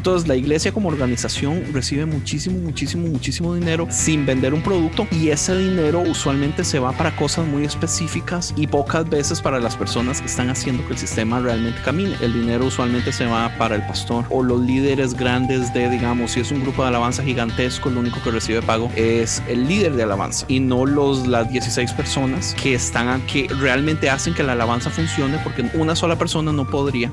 Entonces la iglesia como organización recibe muchísimo, muchísimo, muchísimo dinero sin vender un producto y ese dinero usualmente se va para cosas muy específicas y pocas veces para las personas que están haciendo que el sistema realmente camine. El dinero usualmente se va para el pastor o los líderes grandes de, digamos, si es un grupo de alabanza gigantesco, lo único que recibe pago es el líder de alabanza y no los las 16 personas que están que realmente hacen que la alabanza funcione porque una sola persona no podría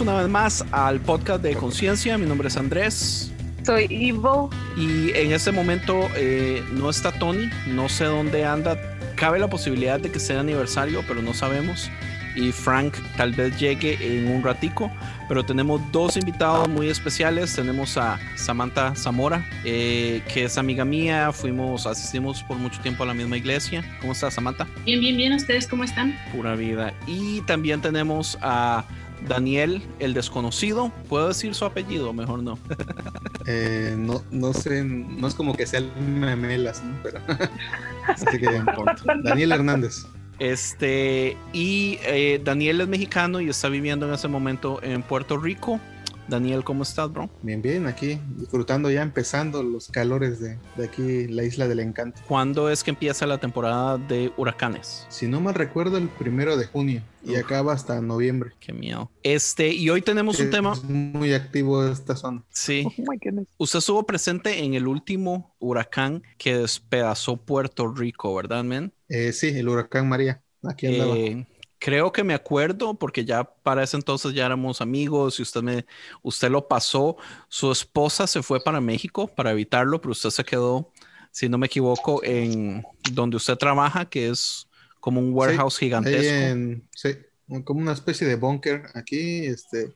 bienvenidos una vez más al podcast de Conciencia. Mi nombre es Andrés. Soy Ivo. Y en este momento eh, no está Tony, no sé dónde anda. Cabe la posibilidad de que sea aniversario, pero no sabemos. Y Frank tal vez llegue en un ratico, pero tenemos dos invitados muy especiales. Tenemos a Samantha Zamora, eh, que es amiga mía. Fuimos, asistimos por mucho tiempo a la misma iglesia. ¿Cómo estás, Samantha? Bien, bien, bien. ¿Ustedes cómo están? Pura vida. Y también tenemos a Daniel el desconocido. ¿Puedo decir su apellido? Mejor no. Eh, no, no sé, no es como que sea el memelas, ¿no? Pero así que. Daniel Hernández. Este, y eh, Daniel es mexicano y está viviendo en ese momento en Puerto Rico. Daniel, ¿cómo estás, bro? Bien, bien, aquí disfrutando ya empezando los calores de, de aquí, la isla del encanto. ¿Cuándo es que empieza la temporada de huracanes? Si no mal recuerdo, el primero de junio y Uf. acaba hasta noviembre. Qué miedo. Este, y hoy tenemos un Es tema. muy activo esta zona. Sí. Oh my goodness. Usted estuvo presente en el último huracán que despedazó Puerto Rico, ¿verdad, men? Eh, sí, el huracán María. Aquí andaba. Eh, creo que me acuerdo porque ya para ese entonces ya éramos amigos y usted me, usted lo pasó. Su esposa se fue para México para evitarlo, pero usted se quedó, si no me equivoco, en donde usted trabaja, que es como un warehouse gigantesco. en- sí, como una especie de búnker aquí. Este,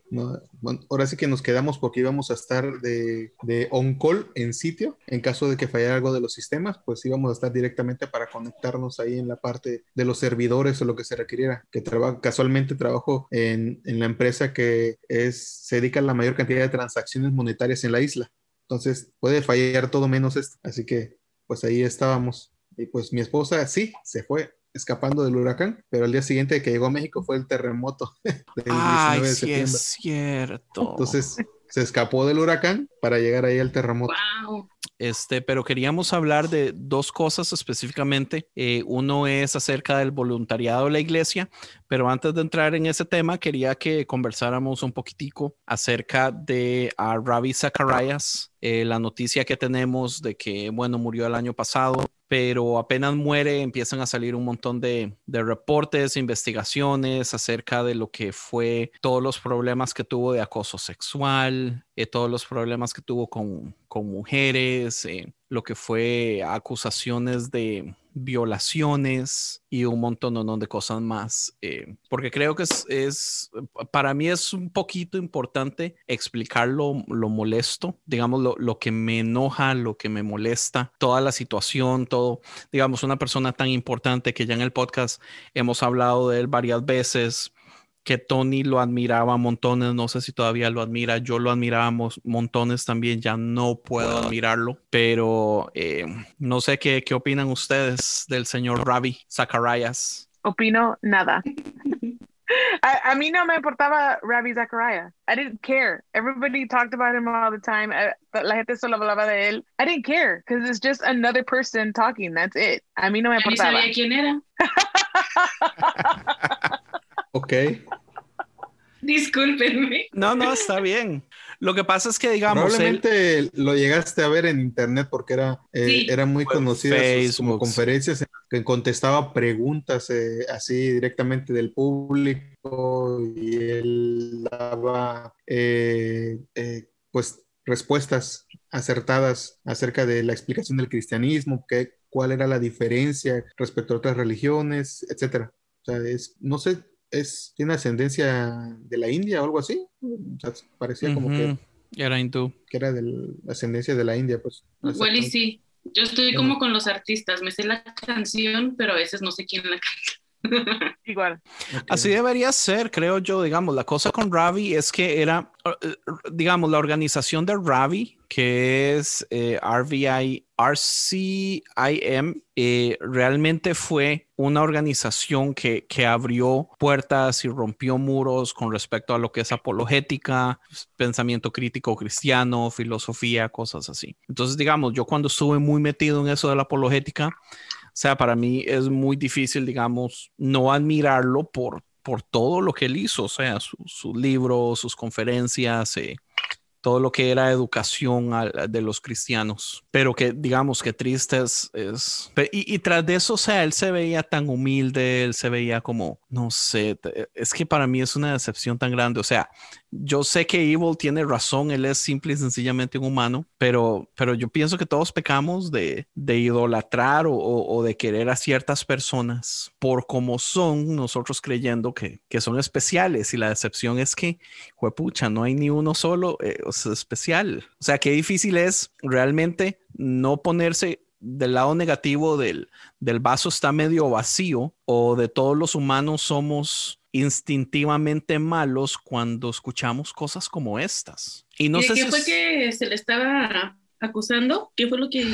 ahora sí que nos quedamos porque íbamos a estar de, de on call en sitio. En caso de que fallara algo de los sistemas, pues íbamos a estar directamente para conectarnos ahí en la parte de los servidores o lo que se requiriera. Que traba- casualmente trabajo en, en la empresa que es, se dedica a la mayor cantidad de transacciones monetarias en la isla. Entonces puede fallar todo menos esto. Así que pues ahí estábamos. Y pues mi esposa sí, se fue escapando del huracán, pero al día siguiente que llegó a México fue el terremoto del 19 Ay, de sí septiembre. es cierto. Entonces se escapó del huracán para llegar ahí al terremoto. Wow. Este, pero queríamos hablar de dos cosas específicamente. Eh, uno es acerca del voluntariado de la iglesia, pero antes de entrar en ese tema, quería que conversáramos un poquitico acerca de a Ravi Zacharias, eh, la noticia que tenemos de que, bueno, murió el año pasado, pero apenas muere empiezan a salir un montón de, reportes, investigaciones acerca de lo que fue todos los problemas que tuvo de acoso sexual, eh, todos los problemas que tuvo con, con mujeres, eh, lo que fue acusaciones de violaciones y un montón de cosas más. eh, porque creo que es, es, para mí es un poquito importante explicar lo, lo molesto, digamos, lo, lo que me enoja, lo que me molesta, toda la situación, todo, digamos, una persona tan importante que ya en el podcast hemos hablado de él varias veces que Tony lo admiraba montones, no sé si todavía lo admira, yo lo admirábamos montones también, ya no puedo admirarlo, pero eh, no sé qué, qué opinan ustedes del señor Ravi Zacharias. Opino nada. A, a, mí no me importaba Ravi Zachariah. I didn't care. Everybody talked about him all the time. I, la gente solo hablaba de él. I didn't care because it's just another person talking. That's it. A mí no me importaba. Ni sabía quién era. ok. Discúlpenme. No, no, está bien. Lo que pasa es que, digamos. Probablemente él... lo llegaste a ver en internet porque era, eh, sí. era muy conocido como conferencias en que contestaba preguntas eh, así directamente del público y él daba eh, eh, pues respuestas acertadas acerca de la explicación del cristianismo, que, cuál era la diferencia respecto a otras religiones, etcétera. O sea, es, no sé, es, tiene ascendencia de la India o algo así. O sea, parecía como que era hindú. Que era de la ascendencia de la India, pues. Igual y sí. Yo estoy como con los artistas, me sé la canción, pero a veces no sé quién la canta. Igual. Okay. Así debería ser, creo yo, digamos, la cosa con Ravi es que era, digamos, la organización de Ravi, que es eh, RVI, RCIM, eh, realmente fue una organización que, que, abrió puertas y rompió muros con respecto a lo que es apologética, pensamiento crítico cristiano, filosofía, cosas así. Entonces, digamos, yo cuando estuve muy metido en eso de la apologética, sea, para mí es muy difícil, digamos, no admirarlo por, por todo lo que él hizo, o sea, sus su libros, sus conferencias, eh, todo lo que era educación de los cristianos. Pero que digamos que triste es... es y, y, tras de eso, o sea, él se veía tan humilde, él se veía como, no sé, es que para mí es una decepción tan grande. O sea, yo sé que Evil tiene razón, él es simple y sencillamente un humano, pero, pero yo pienso que todos pecamos de, de idolatrar o, de querer a ciertas personas por como son, nosotros creyendo que, que son especiales y la decepción es que, juepucha, no hay ni uno solo eh, especial. O sea, qué difícil es realmente no ponerse del lado negativo del, del vaso está medio vacío o de todos los humanos somos instintivamente malos cuando escuchamos cosas como estas. Y no ¿Y sé qué si fue es- que se le estaba acusando? ¿Qué fue lo que...?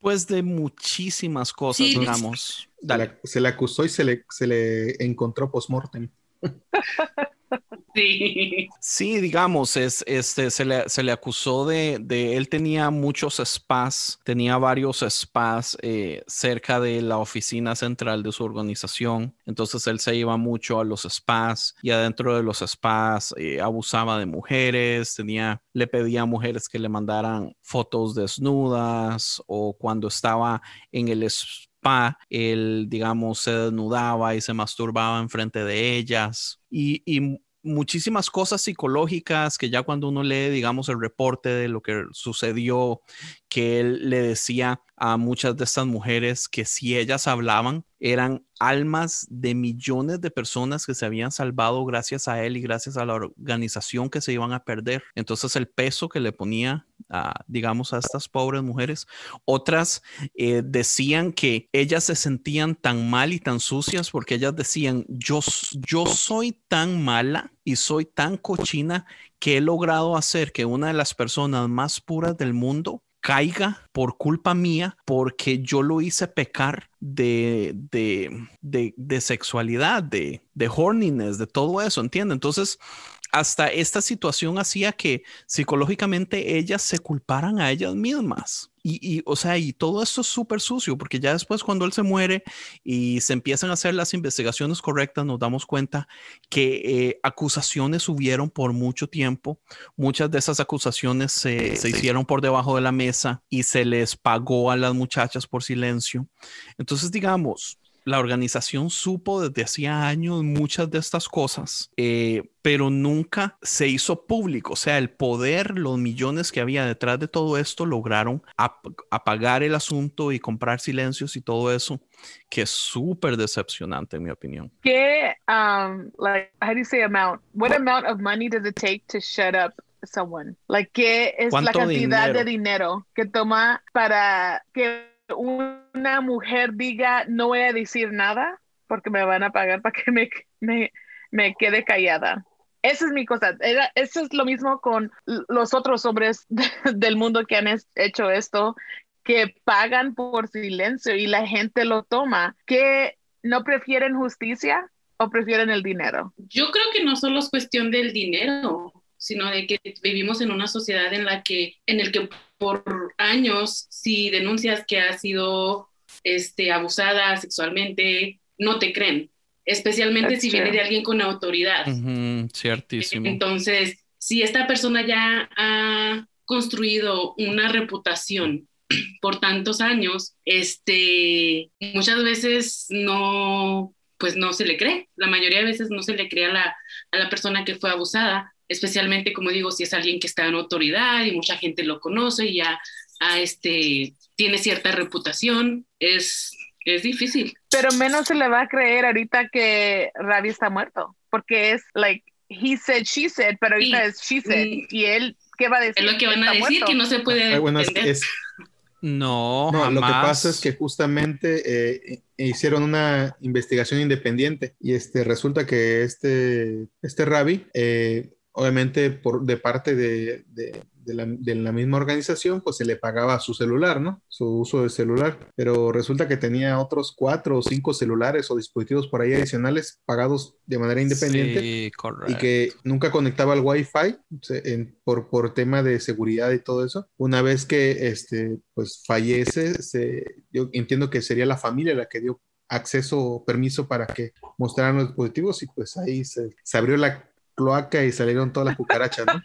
Pues de muchísimas cosas, Sí. digamos. Se Dale. le, se le acusó y se le, se le encontró post-mortem. Sí. Sí, digamos, es, este, se, le, se le acusó de, de, él tenía muchos spas, tenía varios spas eh, cerca de la oficina central de su organización, entonces él se iba mucho a los spas y adentro de los spas eh, abusaba de mujeres, tenía, le pedía a mujeres que le mandaran fotos desnudas o cuando estaba en el spa, él, digamos, se desnudaba y se masturbaba enfrente de ellas. Y, y muchísimas cosas psicológicas que ya cuando uno lee, digamos, el reporte de lo que sucedió, que él le decía a muchas de estas mujeres que si ellas hablaban, eran almas de millones de personas que se habían salvado gracias a él y gracias a la organización que se iban a perder. Entonces el peso que le ponía, a, digamos, a estas pobres mujeres. Otras eh, decían que ellas se sentían tan mal y tan sucias porque ellas decían, yo, yo soy tan mala y soy tan cochina que he logrado hacer que una de las personas más puras del mundo caiga por culpa mía porque yo lo hice pecar de, de, de, de sexualidad, de, de horniness, de todo eso, ¿entiende? Entonces, hasta esta situación hacía que psicológicamente ellas se culparan a ellas mismas. Y, y, o sea, y todo esto es súper sucio, porque ya después cuando él se muere y se empiezan a hacer las investigaciones correctas, nos damos cuenta que eh, acusaciones hubieron por mucho tiempo. Muchas de esas acusaciones se, se hicieron por debajo de la mesa y se les pagó a las muchachas por silencio. Entonces, digamos, la organización supo desde hacía años muchas de estas cosas, eh, pero nunca se hizo público. O sea, el poder, los millones que había detrás de todo esto lograron ap apagar el asunto y comprar silencios y todo eso, que es súper decepcionante en mi opinión. ¿Qué, um, like, how do you say amount? What amount of money does it take to shut up someone? Like, ¿qué es la cantidad dinero? de dinero que toma para que una mujer diga no voy a decir nada porque me van a pagar para que me, me me quede callada. Esa es mi cosa. Era, eso es lo mismo con los otros hombres del mundo que han hecho esto, que pagan por silencio y la gente lo toma, que no prefieren justicia o prefieren el dinero. Yo creo que no solo es cuestión del dinero, sino de que vivimos en una sociedad en la que, en el que por años, si denuncias que has sido este, abusada sexualmente, no te creen, especialmente That's si viene de alguien con autoridad. Ciertísimo. Entonces, si esta persona ya ha construido una reputación por tantos años, este, muchas veces no, pues no se le cree. La mayoría de veces no se le cree a la, a la persona que fue abusada, especialmente, como digo, si es alguien que está en autoridad y mucha gente lo conoce y ya a este, tiene cierta reputación, es, es difícil. Pero menos se le va a creer ahorita que Ravi está muerto, porque es like he said, she said, pero ahorita Sí. es she said. Mm. Y él, ¿qué va a decir? Es lo que van a Está decir, muerto. que no se puede Ah, bueno, es- es- No, No, lo que jamás. pasa es que justamente eh, hicieron una investigación independiente y este resulta que este, este Ravi, eh, obviamente por, de parte de, de- de la, de la misma organización, pues se le pagaba su celular, ¿no? Su uso de celular, pero resulta que tenía otros cuatro o cinco celulares o dispositivos por ahí adicionales pagados de manera independiente Sí, y que nunca conectaba al Wi-Fi se- en- por, por tema de seguridad y todo eso. Una vez que este, pues fallece, se, yo entiendo que sería la familia la que dio acceso o permiso para que mostraran los dispositivos y pues ahí se, se abrió la cloaca y salieron todas las cucarachas, ¿no?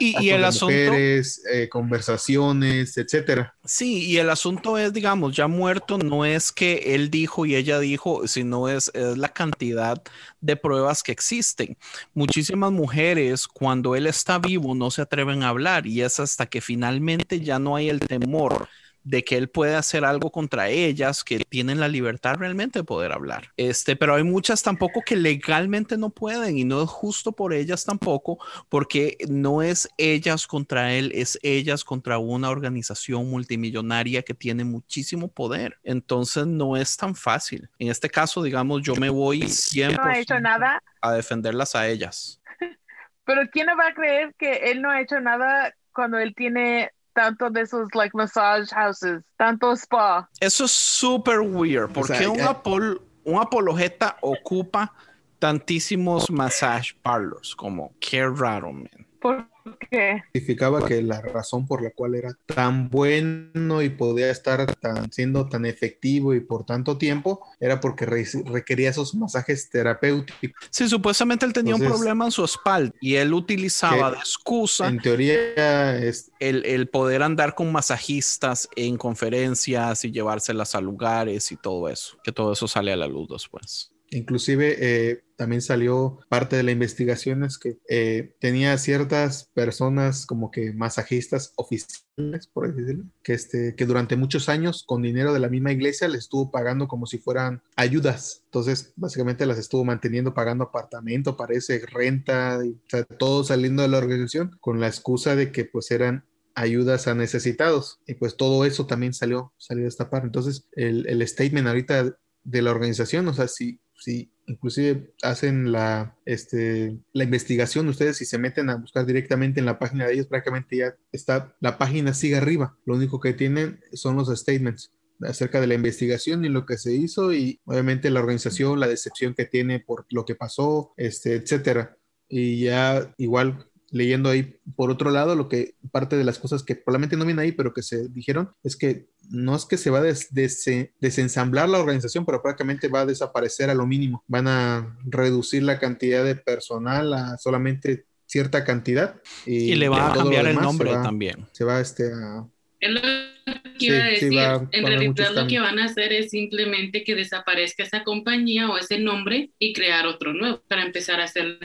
Y, el asunto, mujeres, eh, conversaciones, etcétera. sí, y el asunto es, digamos, ya muerto, no es que él dijo y ella dijo, sino es, es la cantidad de pruebas que existen. Muchísimas mujeres, cuando él está vivo, no se atreven a hablar y es hasta que finalmente ya no hay el temor de que él puede hacer algo contra ellas, que tienen la libertad realmente de poder hablar. Este, pero hay muchas tampoco que legalmente no pueden y no es justo por ellas tampoco, porque no es ellas contra él, es ellas contra una organización multimillonaria que tiene muchísimo poder. Entonces no es tan fácil. En este caso, digamos, yo me voy 100% No ha hecho nada, a defenderlas a ellas. pero ¿quién no va a creer que él no ha hecho nada cuando él tiene tanto de esos like massage houses, tanto spa? Eso es súper weird. ¿Por O sea, qué un, apol- un apologeta ocupa tantísimos massage parlors? Como, qué raro, man. ¿Por qué? Significaba que la razón por la cual era tan bueno y podía estar tan, siendo tan efectivo y por tanto tiempo era porque re- requería esos masajes terapéuticos. Sí, supuestamente él tenía un Entonces- problema en su espalda y él utilizaba de excusa En teoría, es, el, el poder andar con masajistas en conferencias y llevárselas a lugares y todo eso, que todo eso sale a la luz después. Inclusive eh, también salió parte de la investigación es que eh, tenía ciertas personas como que masajistas oficiales, por decirlo, que, este, que durante muchos años con dinero de la misma iglesia les estuvo pagando como si fueran ayudas. Entonces, básicamente las estuvo manteniendo, pagando apartamento, parece, renta, y, o sea, todo saliendo de la organización con la excusa de que pues eran ayudas a necesitados. Y pues todo eso también salió, salió a esta parte. Entonces, el, el statement ahorita de la organización, o sea, si, si inclusive hacen la, este, la investigación, ustedes si se meten a buscar directamente en la página de ellos, prácticamente ya está, la página sigue arriba, lo único que tienen son los statements acerca de la investigación y lo que se hizo y obviamente la organización, la decepción que tiene por lo que pasó, este, etcétera. Y ya igual leyendo ahí por otro lado, lo que parte de las cosas que probablemente no vienen ahí, pero que se dijeron, es que no es que se va a des- des- desensamblar la organización, pero prácticamente va a desaparecer a lo mínimo. Van a reducir la cantidad de personal a solamente cierta cantidad. Y, Y le va a cambiar el nombre se va, también. Se va este, a... Es lo que Sí, iba a decir. va en realidad lo que van a hacer es simplemente que desaparezca esa compañía o ese nombre y crear otro nuevo para empezar a hacer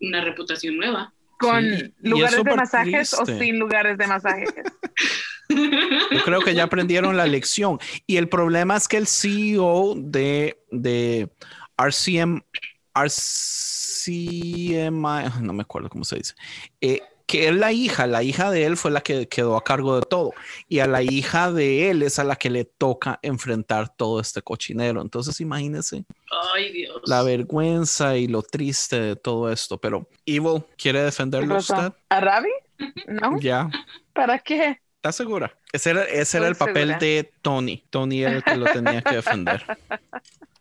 una reputación nueva. ¿Con Sí, lugares de masajes o sin lugares de masajes? Yo creo que ya aprendieron la lección. Y el problema es que el CEO de, de RCM, RCMI, no me acuerdo cómo se dice, eh, que es la hija, la hija de él fue la que quedó a cargo de todo y a la hija de él es a la que le toca enfrentar todo este cochinero. Entonces imagínense Ay, Dios. la vergüenza y lo triste de todo esto. Pero Evil, ¿quiere ¿Qué defenderlo usted? ¿A Ravi? No. Ya, ¿Para qué? ¿está segura? Ese era, ese era el papel segura. de Tony. Tony era el que lo tenía que defender.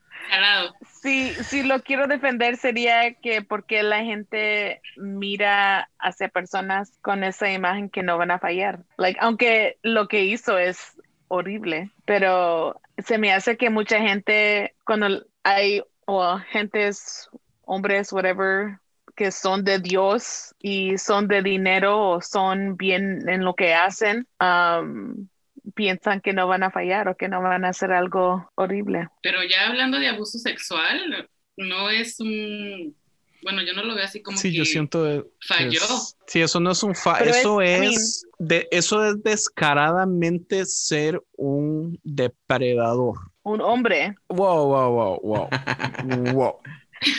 Si, lo quiero defender sería que porque la gente mira hacia personas con esa imagen que no van a fallar. Like, aunque lo que hizo es horrible, pero se me hace que mucha gente cuando hay o gentes, hombres, whatever, que son de Dios y son de dinero o son bien en lo que hacen, um, piensan que no van a fallar o que no van a hacer algo horrible. Pero ya hablando de abuso sexual, no es un. Bueno, yo no lo veo así como Sí, que yo siento falló. es- sí, eso no es un fa, Pero es- eso I es, de, eso es descaradamente ser un depredador. Un hombre. Wow, wow, wow, wow. wow.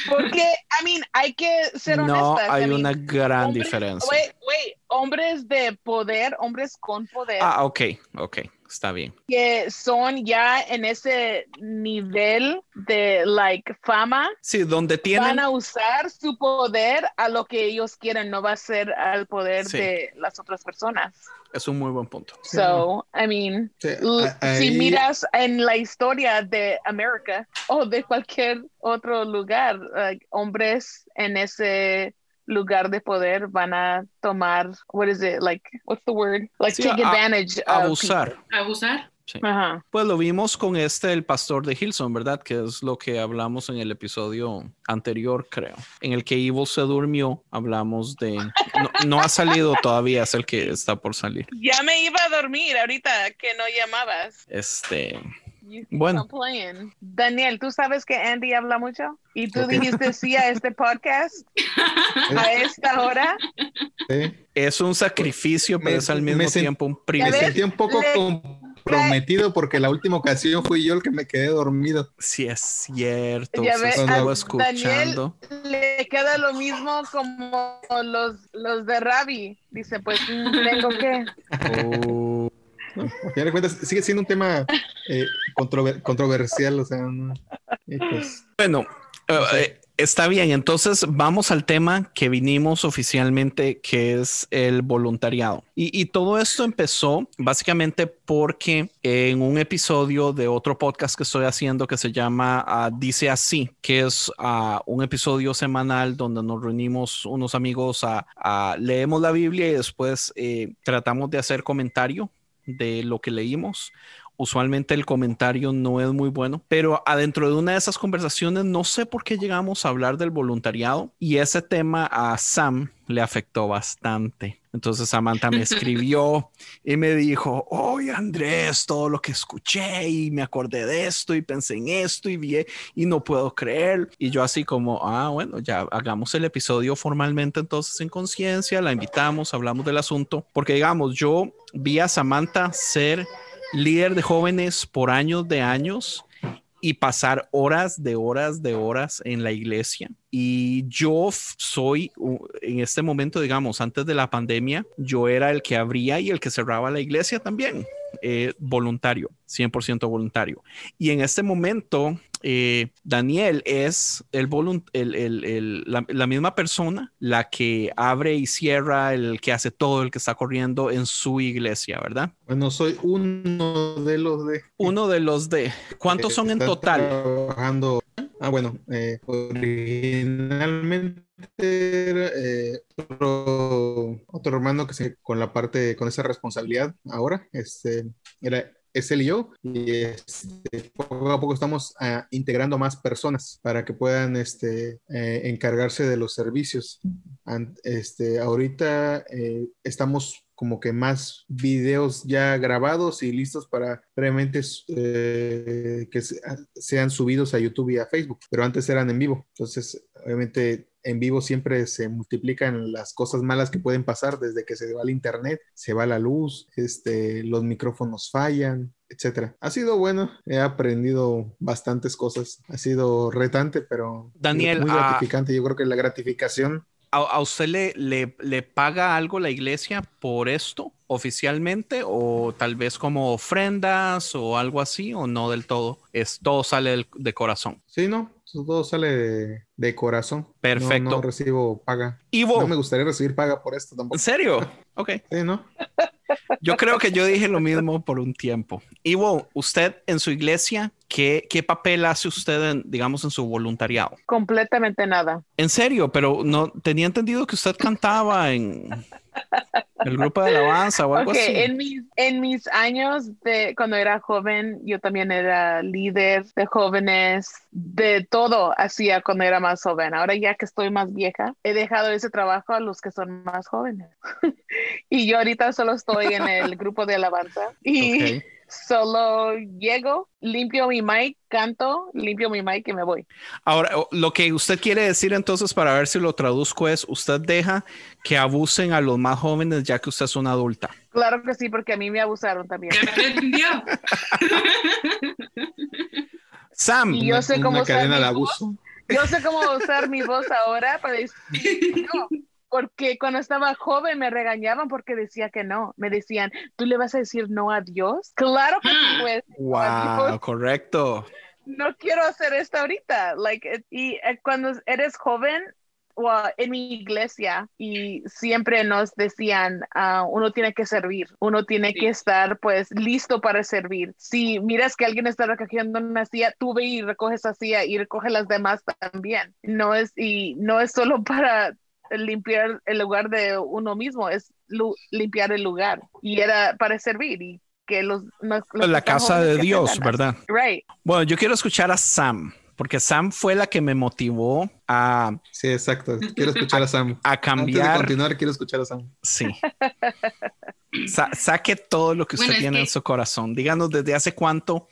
Porque, I mean, hay que ser No honestas. hay I mean, una gran hombres- diferencia. Hombres de poder, hombres con poder, Ah, ok, ok, está bien. que son ya en ese nivel de, like, fama, Sí, donde van tienen, a usar su poder a lo que ellos quieren, no va a ser al poder Sí. de las otras personas. es un muy buen punto. So, I mean, Sí, si miras en la historia de América o de cualquier otro lugar, like, hombres en ese lugar de poder van a tomar, what is it, like, what's the word? Like, Sí, take a- advantage of Abusar. Abusar. Sí. Ajá. Pues lo vimos con este, el pastor de Hilson, ¿verdad? Que es lo que hablamos en el episodio anterior, creo. En el que Evil se durmió, hablamos de... No, no ha salido todavía, es el que está por salir. Ya me iba a dormir ahorita que no llamabas. Este... You Bueno. playing. Daniel, ¿tú sabes que Andy habla mucho? ¿Y tú Ok. dijiste sí a este podcast a esta hora? Sí. Es un sacrificio, pero Me- es al me mismo tiempo un Me privilegio. sentí un poco Le- comprometido porque la última ocasión fui yo el que me quedé dormido. Sí, es cierto. Ya ves, estuvo a escuchando. le queda lo mismo como los, los de Ravi. Dice, pues mm, tengo que. Oh, ¿no? Al final de cuentas, sigue siendo un tema eh, controver- controversial, o sea, no- pues, Bueno, eh, eh, está bien. Entonces vamos al tema que vinimos oficialmente, que es el voluntariado. Y, y todo esto empezó básicamente porque en un episodio de otro podcast que estoy haciendo que se llama ah, Dice así, que es ah, un episodio semanal donde nos reunimos unos amigos a, a- leemos la Biblia y después eh, tratamos de hacer comentario de lo que leímos. Usualmente el comentario no es muy bueno, pero adentro de una de esas conversaciones no sé por qué llegamos a hablar del voluntariado y ese tema a Sam le afectó bastante. Entonces Samantha me escribió y me dijo, oye Andrés, todo lo que escuché y me acordé de esto y pensé en esto y vi y no puedo creer. Y yo así como, ah, bueno, ya hagamos el episodio formalmente entonces en conciencia, la invitamos, hablamos del asunto, porque digamos, yo vi a Samantha ser líder de jóvenes por años de años y pasar horas de horas de horas en la iglesia. Y yo soy, en este momento, digamos, antes de la pandemia, yo era el que abría y el que cerraba la iglesia también, eh, voluntario, 100% voluntario. Y en este momento, eh, Daniel es el, el- el- el- la, la misma persona, la que abre y cierra, el que hace todo, el que está corriendo en su iglesia, ¿verdad? bueno, soy uno de los de... Uno de los de... ¿Cuántos son en total? Trabajando. Ah, bueno, eh, originalmente era eh, otro, otro hermano que se con la parte, con esa responsabilidad ahora, este, era es él y yo, y este, poco a poco estamos ah, integrando más personas para que puedan este, eh, encargarse de los servicios. Este, ahorita eh, estamos como que más videos ya grabados y listos para previamente eh, que se- sean subidos a YouTube y a Facebook, pero antes eran en vivo. Entonces, obviamente en vivo siempre se multiplican las cosas malas que pueden pasar desde que se va el internet, se va la luz, este, los micrófonos fallan, etcétera. Ha sido bueno, he aprendido bastantes cosas, ha sido retante, pero Daniel, muy ah, gratificante. Yo creo que la gratificación ¿A, a usted le, le, le paga algo la iglesia por esto oficialmente o tal vez como ofrendas o algo así o no del todo? Es todo sale del- de corazón. Sí, no, todo sale de, de corazón. Perfecto. No, recibo paga. Ivo, No me gustaría recibir paga por esto ¿en tampoco. serio? Ok. Sí, ¿no? Yo creo que yo dije lo mismo por un tiempo. Ivo, usted en su iglesia, ¿qué, qué papel hace usted, en, digamos, en su voluntariado? Completamente nada. En serio, pero no tenía entendido que usted cantaba en el grupo de alabanza o algo Ok, así. en mis, en mis años de cuando era joven, yo también era líder de jóvenes, de todo hacía cuando era más joven. Ahora ya que estoy más vieja, he dejado ese trabajo a los que son más jóvenes. y yo ahorita solo estoy en el grupo de alabanza y Ok. Solo llego, limpio mi mic, canto, limpio mi mic y me voy. Ahora, lo que usted quiere decir entonces, para ver si lo traduzco, es usted deja que abusen a los más jóvenes ya que usted es una adulta. Claro que sí, porque a mí me abusaron también. Sam, Y yo sé Una cómo usar cadena mi de voz. abuso. Yo sé cómo usar mi voz ahora para decir no, porque cuando estaba joven me regañaban porque decía que no. Me decían, ¿tú le vas a decir no a Dios? Claro que sí, Ah. pues. wow, correcto. No quiero hacer esto ahorita. Like, it- y eh, cuando eres joven, well, en mi iglesia, y siempre nos decían, ah, uno tiene que servir, uno tiene Sí. que estar pues listo para servir. Si miras que alguien está recogiendo una silla, tú ve y recoge esa silla y recoge las demás también. No es, y no es solo para limpiar el lugar de uno mismo, es limpiar el lugar. Y era para servir y que los... los- La casa de Dios. ¿verdad? Right. Bueno, yo quiero escuchar a Sam, porque Sam fue la que me motivó a, Sí, exacto. Quiero escuchar a Sam. a Antes de cambiar. continuar, quiero escuchar a Sam. Sí. Sa- saque todo lo que usted Bueno, tiene en su corazón. Díganos desde hace cuánto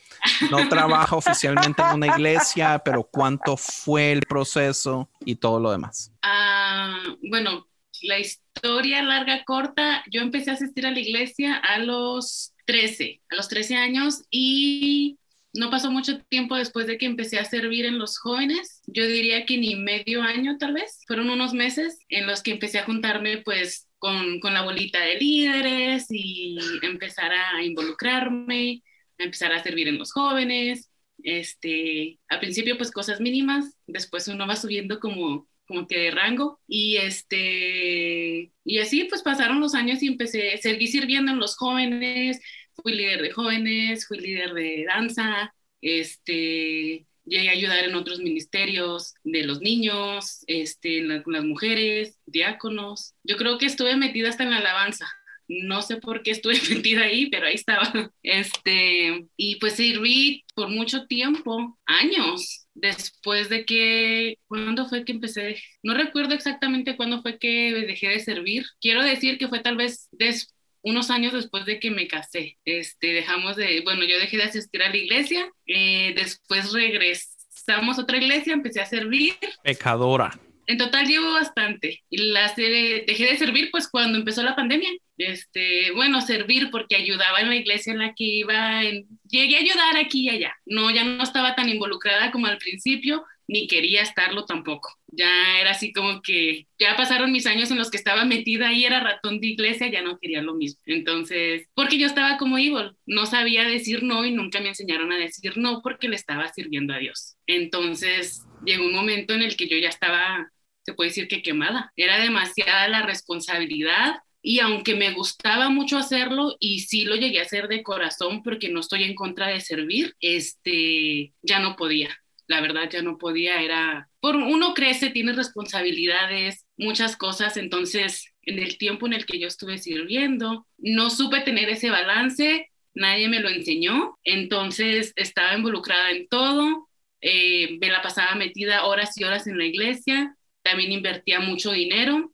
no trabaja oficialmente en una iglesia, pero cuánto fue el proceso y todo lo demás. Ah, bueno, la historia larga, corta, yo empecé a asistir a la iglesia a los 13, a los 13 años y no pasó mucho tiempo después de que empecé a servir en los jóvenes. Yo diría que ni medio año tal vez. Fueron unos meses en los que empecé a juntarme pues con, con la bolita de líderes y empezar a involucrarme, a empezar a servir en los jóvenes. Este, al principio pues cosas mínimas, después uno va subiendo como como que de rango y este y así pues pasaron los años y empecé seguí sirviendo en los jóvenes fui líder de jóvenes fui líder de danza este llegué a ayudar en otros ministerios de los niños este la- las mujeres diáconos yo creo que estuve metida hasta en la alabanza no sé por qué estuve metida ahí, pero ahí estaba. Este, y pues serví por mucho tiempo, años, después de que, ¿cuándo fue que empecé? No recuerdo exactamente cuándo fue que dejé de servir. Quiero decir que fue tal vez des- unos años después de que me casé. Este, dejamos de, bueno, yo dejé de asistir a la iglesia, eh, después regresamos a otra iglesia, empecé a servir Pecadora. en total llevo bastante. Y la serie- dejé de servir pues cuando empezó la pandemia. Este, bueno, servir porque ayudaba en la iglesia en la que iba. en- llegué a ayudar aquí y allá. No, ya no estaba tan involucrada como al principio, ni quería estarlo tampoco. Ya era así como que ya pasaron mis años en los que estaba metida ahí, era ratón de iglesia, ya no quería lo mismo. Entonces, porque yo estaba como Evil, no sabía decir no y nunca me enseñaron a decir no porque le estaba sirviendo a Dios. Entonces, llegó un momento en el que yo ya estaba se puede decir que quemada. Era demasiada la responsabilidad y aunque me gustaba mucho hacerlo y sí lo llegué a hacer de corazón porque no estoy en contra de servir, este, ya no podía. La verdad ya no podía, era por uno crece, tiene responsabilidades, muchas cosas, entonces en el tiempo en el que yo estuve sirviendo, no supe tener ese balance, nadie me lo enseñó, entonces estaba involucrada en todo, eh, me la pasaba metida horas y horas en la iglesia, también invertía mucho dinero,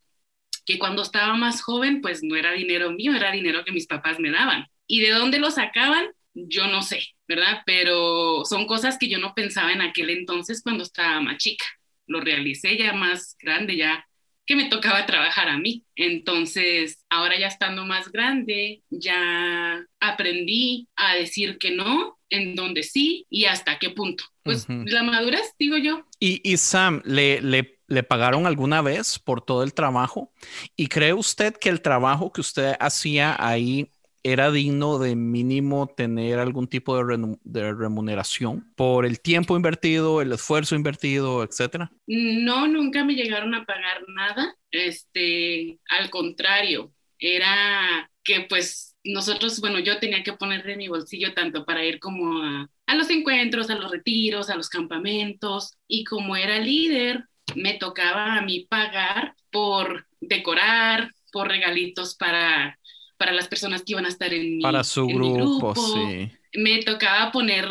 que cuando estaba más joven, pues no era dinero mío, era dinero que mis papás me daban. ¿Y de dónde lo sacaban? Yo no sé, ¿verdad? Pero son cosas que yo no pensaba en aquel entonces cuando estaba más chica. Lo realicé ya más grande, ya que me tocaba trabajar a mí. Entonces, ahora ya estando más grande, ya aprendí a decir que no. en donde sí y hasta qué punto. Pues Ujú. la madurez, digo yo. Y, y Sam, ¿le, le, le pagaron alguna vez por todo el trabajo? ¿Y cree usted que el trabajo que usted hacía ahí era digno de mínimo tener algún tipo de, remuneración por el tiempo invertido, el esfuerzo invertido, etcétera? No, nunca me llegaron a pagar nada. Este, al contrario, era que pues nosotros, bueno, yo tenía que poner de mi bolsillo tanto para ir como a, a los encuentros, a los retiros, a los campamentos y como era líder, me tocaba a mí pagar por decorar, por regalitos para, para las personas que iban a estar en mi, Para su grupo, sí. me tocaba poner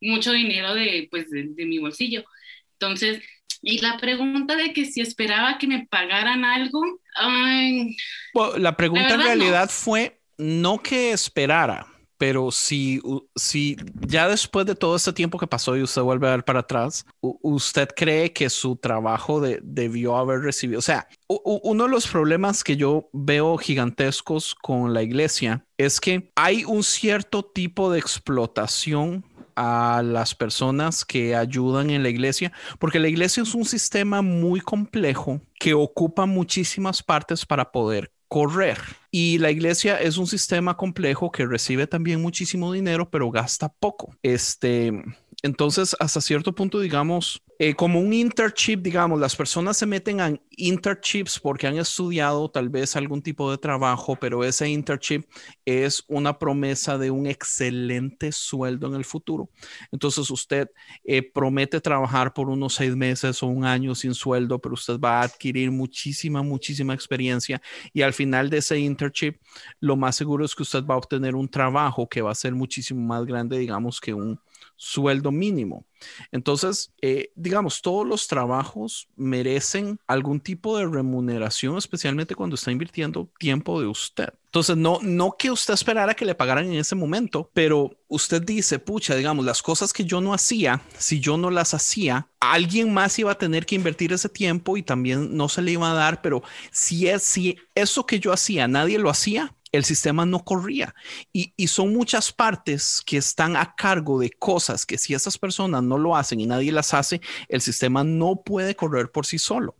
mucho dinero de, pues, de, de mi bolsillo. Entonces, y la pregunta de que si esperaba que me pagaran algo, ay, la pregunta en no. realidad fue no que esperara, pero si, si ya después de todo este tiempo que pasó y usted vuelve a ver para atrás, ¿usted cree que su trabajo de- debió haber recibido? O sea, uno de los problemas que yo veo gigantescos con la iglesia es que hay un cierto tipo de explotación a las personas que ayudan en la iglesia, porque la iglesia es un sistema muy complejo que ocupa muchísimas partes para poder correr. Y la iglesia es un sistema complejo que recibe también muchísimo dinero, pero gasta poco. Este, entonces, hasta cierto punto, digamos, eh, como un internship, digamos, las personas se meten a internships porque han estudiado tal vez algún tipo de trabajo, pero ese internship es una promesa de un excelente sueldo en el futuro. Entonces, usted eh, promete trabajar por unos seis meses o un año sin sueldo, pero usted va a adquirir muchísima, muchísima experiencia y al final de ese internship, lo más seguro es que usted va a obtener un trabajo que va a ser muchísimo más grande, digamos, que un sueldo mínimo. Entonces, eh, digamos, todos los trabajos merecen algún tipo de remuneración, especialmente cuando está invirtiendo tiempo de usted. Entonces, no, no que usted esperara que le pagaran en ese momento, pero usted dice, pucha, digamos, las cosas que yo no hacía, si yo no las hacía, alguien más iba a tener que invertir ese tiempo y también no se le iba a dar, pero si es, si eso que yo hacía, nadie lo hacía, el sistema no corría. Y, son muchas partes que están a cargo de cosas que si esas personas no lo hacen y nadie las hace, el sistema no puede correr por sí solo.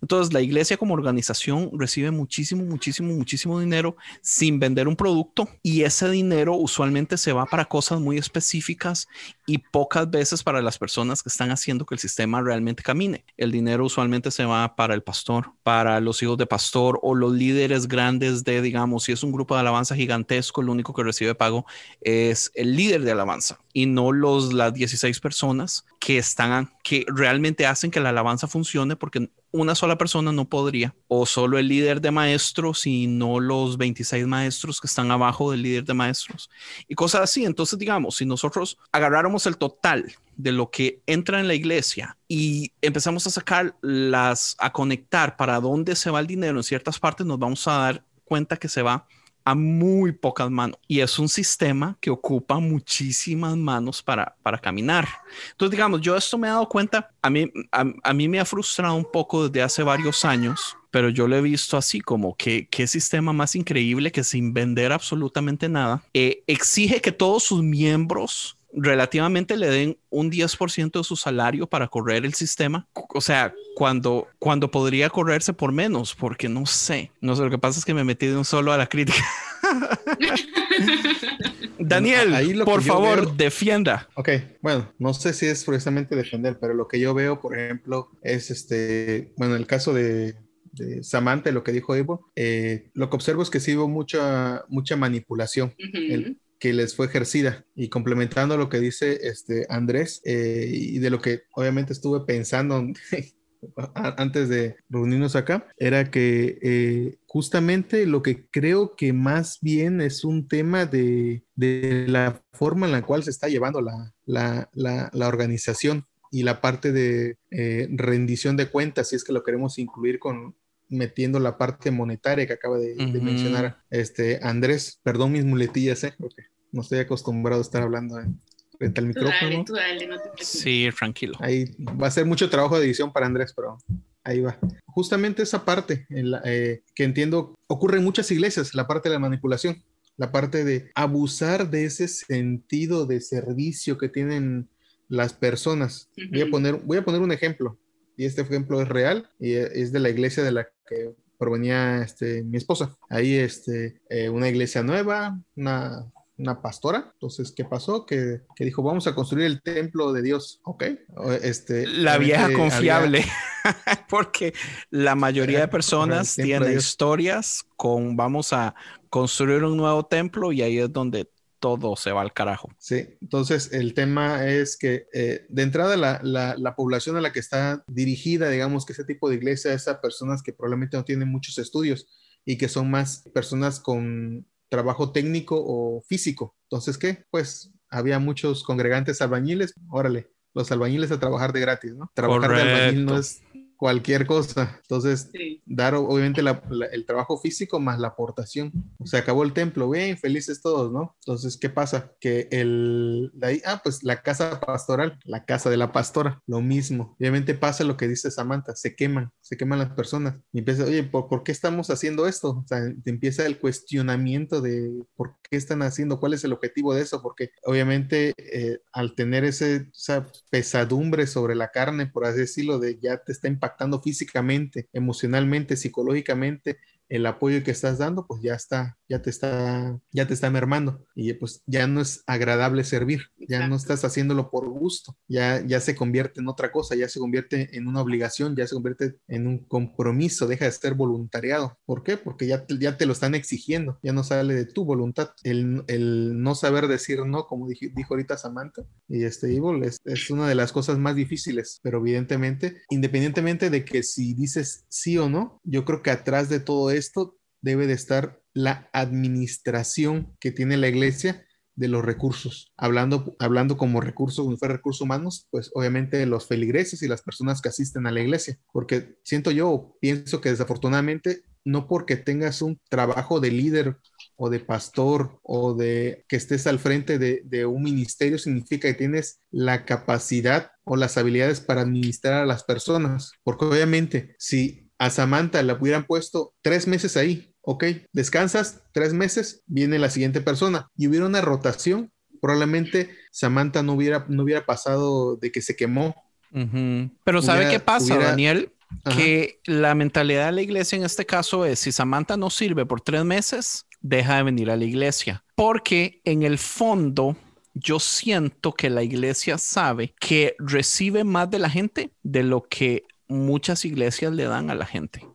Entonces, la iglesia como organización recibe muchísimo, muchísimo, muchísimo dinero sin vender un producto y ese dinero usualmente se va para cosas muy específicas y pocas veces para las personas que están haciendo que el sistema realmente camine. El dinero usualmente se va para el pastor, para los hijos de pastor o los líderes grandes de, digamos, si es un grupo de alabanza gigantesco, el único que recibe pago es el líder de alabanza y no los las 16 personas que están que realmente hacen que la alabanza funcione porque una sola persona no podría, o solo el líder de maestros y no los 26 maestros que están abajo del líder de maestros y cosas así. Entonces, digamos, si nosotros agarráramos el total de lo que entra en la iglesia y empezamos a sacar las, a conectar para dónde se va el dinero en ciertas partes, nos vamos a dar cuenta que se va a muy pocas manos y es un sistema que ocupa muchísimas manos para, para caminar. Entonces, digamos, yo esto me he dado cuenta, a mí, a, mí me ha frustrado un poco desde hace varios años, pero yo lo he visto así como que qué sistema más increíble que sin vender absolutamente nada, eh, exige que todos sus miembros relativamente le den un 10% de su salario para correr el sistema. O sea, cuando, cuando podría correrse por menos, porque no sé. No sé, lo que pasa es que me metí de un solo a la crítica. Daniel, Ahí lo por favor, veo- defienda. Ok, bueno, no sé si es precisamente defender, pero lo que yo veo, por ejemplo, es este, bueno, el caso de, de Samantha, lo que dijo Evo, eh, lo que observo es que sí hubo mucha, mucha manipulación el- que les fue ejercida. Y complementando lo que dice este Andrés, eh, y de lo que obviamente estuve pensando antes de reunirnos acá, era que eh, justamente lo que creo que más bien es un tema de, de la forma en la cual se está llevando la, la, la, la organización y la parte de eh, rendición de cuentas, si es que lo queremos incluir con metiendo la parte monetaria que acaba de, mencionar este Andrés. Perdón mis muletillas, eh, porque no estoy acostumbrado a estar hablando en- frente al Tú dale, micrófono. tú dale, no te preocupes. Sí, tranquilo. Ahí va a ser mucho trabajo de edición para Andrés, pero ahí va. Justamente esa parte en la, eh, que entiendo ocurre en muchas iglesias, la parte de la manipulación. la parte de abusar de ese sentido de servicio que tienen las personas. Voy a poner, voy a poner un ejemplo, y este ejemplo es real, y es de la iglesia de la que provenía este, mi esposa. Ahí, este, eh, una iglesia nueva, una, una pastora. Entonces, ¿qué pasó? Que, que dijo, vamos a construir el templo de Dios. Ok. Este, La vieja confiable, porque la mayoría de personas de tienen historias con vamos a construir un nuevo templo y ahí es donde todo se va al carajo. Sí, entonces el tema es que eh, de entrada la, la- la población a la que está dirigida, digamos que ese tipo de iglesia es a personas que probablemente no tienen muchos estudios y que son más personas con trabajo técnico o físico. Entonces, ¿qué? Pues había muchos congregantes albañiles, órale, los albañiles a trabajar de gratis, ¿no? Trabajar de albañil no es cualquier cosa. Entonces, Sí. dar obviamente la- la- el trabajo físico más la aportación. Se acabó el templo, bien, felices todos, ¿no? Entonces, ¿qué pasa? Que el, de ahí, ah, pues la casa pastoral, la casa de la pastora, lo mismo. Obviamente pasa lo que dice Samantha, se queman, se queman las personas. Y empieza, oye, ¿por, por qué estamos haciendo esto? O sea, te empieza el cuestionamiento de por qué están haciendo, cuál es el objetivo de eso, porque obviamente eh, al tener ese, esa pesadumbre sobre la carne, por así decirlo, de ya te está impactando físicamente, emocionalmente, psicológicamente, el apoyo que estás dando, pues ya está, ya te está, ya te está mermando y pues ya no es agradable servir, ya no Exacto. estás haciéndolo por gusto, ya, ya se convierte en otra cosa, ya se convierte en una obligación, ya se convierte en un compromiso, deja de ser voluntariado. ¿Por qué? Porque ya te, ya te lo están exigiendo, ya no sale de tu voluntad. El, el no saber decir no, como dij- dijo ahorita Samantha, y este Evil es, es una de las cosas más difíciles, pero evidentemente, independientemente de que si dices sí o no, yo creo que atrás de todo esto debe de estar la administración que tiene la iglesia de los recursos. Hablando, hablando como recursos, como recursos humanos, pues obviamente los feligreses y las personas que asisten a la iglesia. Porque siento yo, pienso que desafortunadamente, no porque tengas un trabajo de líder o de pastor o de que estés al frente de un ministerio, significa que tienes la capacidad o las habilidades para administrar a las personas. Porque obviamente, si a Samantha la hubieran puesto tres meses ahí, ok, descansas tres meses, viene la siguiente persona y hubiera una rotación, probablemente Samantha no hubiera, no hubiera pasado de que se quemó. Pero ¿sabe Hubiera- qué pasa, hubiera- Daniel? Ajá. Que la mentalidad de la iglesia en este caso es, si Samantha no sirve por tres meses, deja de venir a la iglesia. Porque en el fondo, yo siento que la iglesia sabe que recibe más de la gente de lo que muchas iglesias le dan a la gente.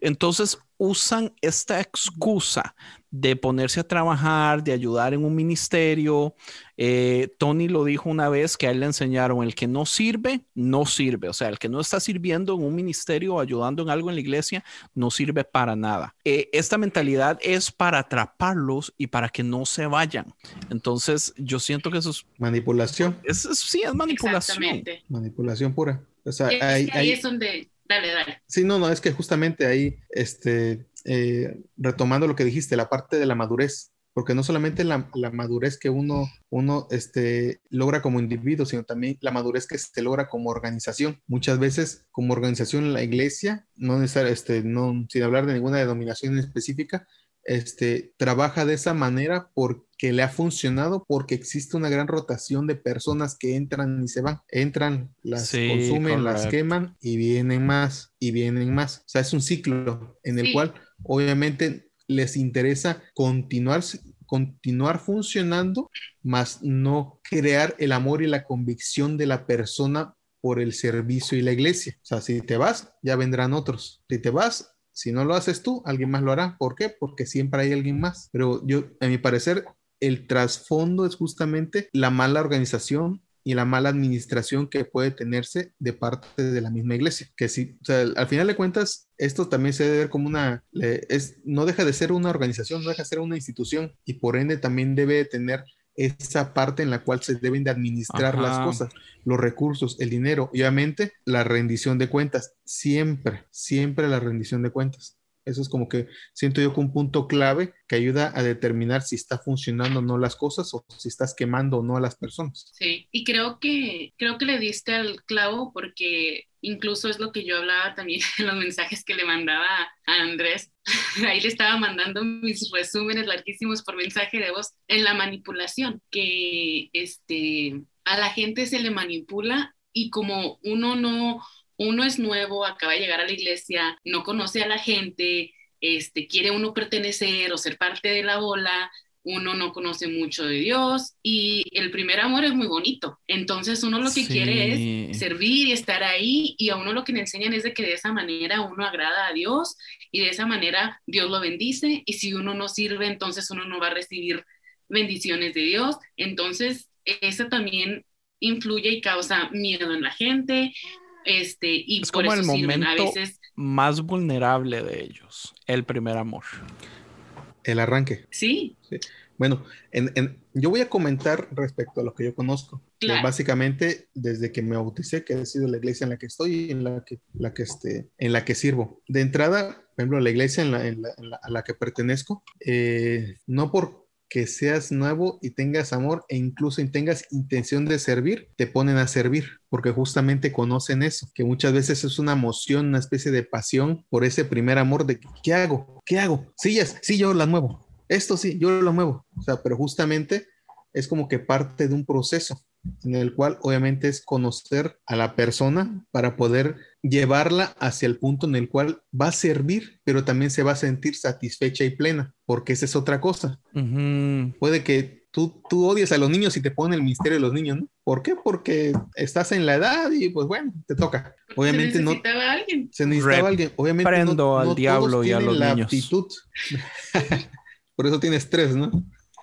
Entonces usan esta excusa de ponerse a trabajar, de ayudar en un ministerio. Eh, Tony lo dijo una vez que a él le enseñaron, el que no sirve, no sirve. O sea, el que no está sirviendo en un ministerio o ayudando en algo en la iglesia, no sirve para nada. Eh, esta mentalidad es para atraparlos y para que no se vayan. Entonces, yo siento que eso es, Manipulación, es- sí, es manipulación. Exactamente. manipulación pura. O sea, es que ahí es donde, dale, dale. Sí, no, no, es que justamente ahí, este, eh, retomando lo que dijiste, la parte de la madurez, porque no solamente la, la madurez que uno, uno este, logra como individuo, sino también la madurez que se logra como organización. Muchas veces, como organización, la iglesia, no este, no, sin hablar de ninguna denominación específica, este, trabaja de esa manera porque le ha funcionado, porque existe una gran rotación de personas que entran y se van. Entran, las Sí, consumen, las queman y vienen más y vienen más. O sea, es un ciclo en el Sí. cual obviamente les interesa continuar, continuar funcionando, más no crear el amor y la convicción de la persona por el servicio y la iglesia. O sea, si te vas, ya vendrán otros. Si te vas, si no lo haces tú, alguien más lo hará. ¿Por qué? Porque siempre hay alguien más. Pero yo, a mi parecer, el trasfondo es justamente la mala organización y la mala administración que puede tenerse de parte de la misma iglesia. Que si, al final de cuentas, esto también se debe ver como una, es, no deja de ser una organización, no deja de ser una institución y por ende también debe de tener esa parte en la cual se deben de administrar Ajá. las cosas, los recursos, el dinero y obviamente la rendición de cuentas. Siempre, siempre la rendición de cuentas. Eso es como que siento yo que un punto clave que ayuda a determinar si está funcionando o no las cosas o si estás quemando o no a las personas. Sí, y creo que, creo que le diste al clavo porque incluso es lo que yo hablaba también en los mensajes que le mandaba a Andrés. Ahí le estaba mandando mis resúmenes larguísimos por mensaje de voz en la manipulación, que este, a la gente se le manipula y como uno no, uno es nuevo, acaba de llegar a la iglesia, no conoce a la gente, este, quiere uno pertenecer o ser parte de la bola, uno no conoce mucho de Dios y el primer amor es muy bonito. Entonces uno lo que Sí. quiere es servir y estar ahí y a uno lo que le enseñan es de que de esa manera uno agrada a Dios y de esa manera Dios lo bendice y si uno no sirve entonces uno no va a recibir bendiciones de Dios. Entonces eso también influye y causa miedo en la gente. Este, y Es por como eso el sirven a momento- veces, Más vulnerable de ellos, el primer amor. El arranque. sí, Bueno, en- en- yo voy a comentar respecto a lo que yo conozco. que Claro. básicamente, desde que me bauticé, que ha sido la iglesia en la que estoy y en la que, la que, este, en la que sirvo. De entrada, por ejemplo, la iglesia en la, en la- en la- a la que pertenezco, eh, no porque seas nuevo y tengas amor e incluso tengas intención de servir, te ponen a servir, porque justamente conocen eso, que muchas veces es una emoción, una especie de pasión por ese primer amor de ¿qué hago? ¿Qué hago? Sillas, sí, yo la muevo. Esto sí, yo lo muevo. O sea, pero justamente es como que parte de un proceso en el cual obviamente es conocer a la persona para poder llevarla hacia el punto en el cual va a servir, pero también se va a sentir satisfecha y plena, porque esa es otra cosa. Puede que tú, tú odies a los niños y te ponen el misterio de los niños, ¿no? ¿Por qué? Porque estás en la edad y pues bueno, te toca. Obviamente se no, necesitaba alguien. se necesitaba alguien. Obviamente Reprendo no, al no diablo todos y a los la niños. aptitud. Por eso tienes tres, ¿no?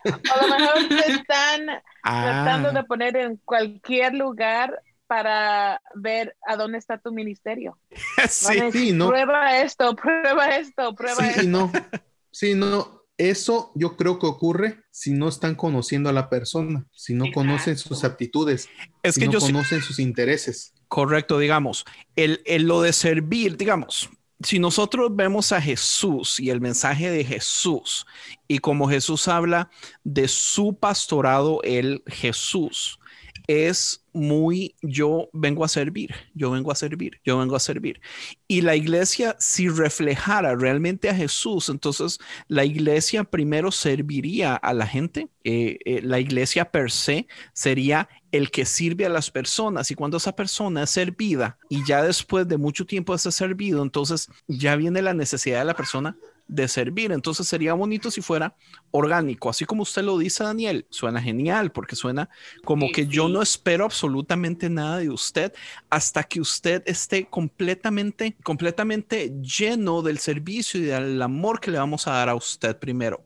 A lo mejor te están tratando de Ah, poner en cualquier lugar para ver a dónde está tu ministerio. sí. Sí, no. Prueba esto, prueba esto, prueba Sí esto. y no. Sí, no. Eso yo creo que ocurre si no están conociendo a la persona, si no Exacto. conocen sus aptitudes, Es si que no yo sí- conocen sus intereses. Correcto, digamos, el, el lo de servir, digamos, si nosotros vemos a Jesús y el mensaje de Jesús y como Jesús habla de su pastorado, el Jesús es muy yo vengo a servir, yo vengo a servir, yo vengo a servir. Y la iglesia si reflejara realmente a Jesús, entonces la iglesia primero serviría a la gente, eh, eh, la iglesia per se sería el que sirve a las personas y cuando esa persona es servida y ya después de mucho tiempo de ser servido, entonces ya viene la necesidad de la persona de servir. Entonces sería bonito si fuera orgánico, así como usted lo dice, Daniel. Suena genial porque suena como Sí, que yo no espero absolutamente nada de usted hasta que usted esté completamente, completamente lleno del servicio y del amor que le vamos a dar a usted primero.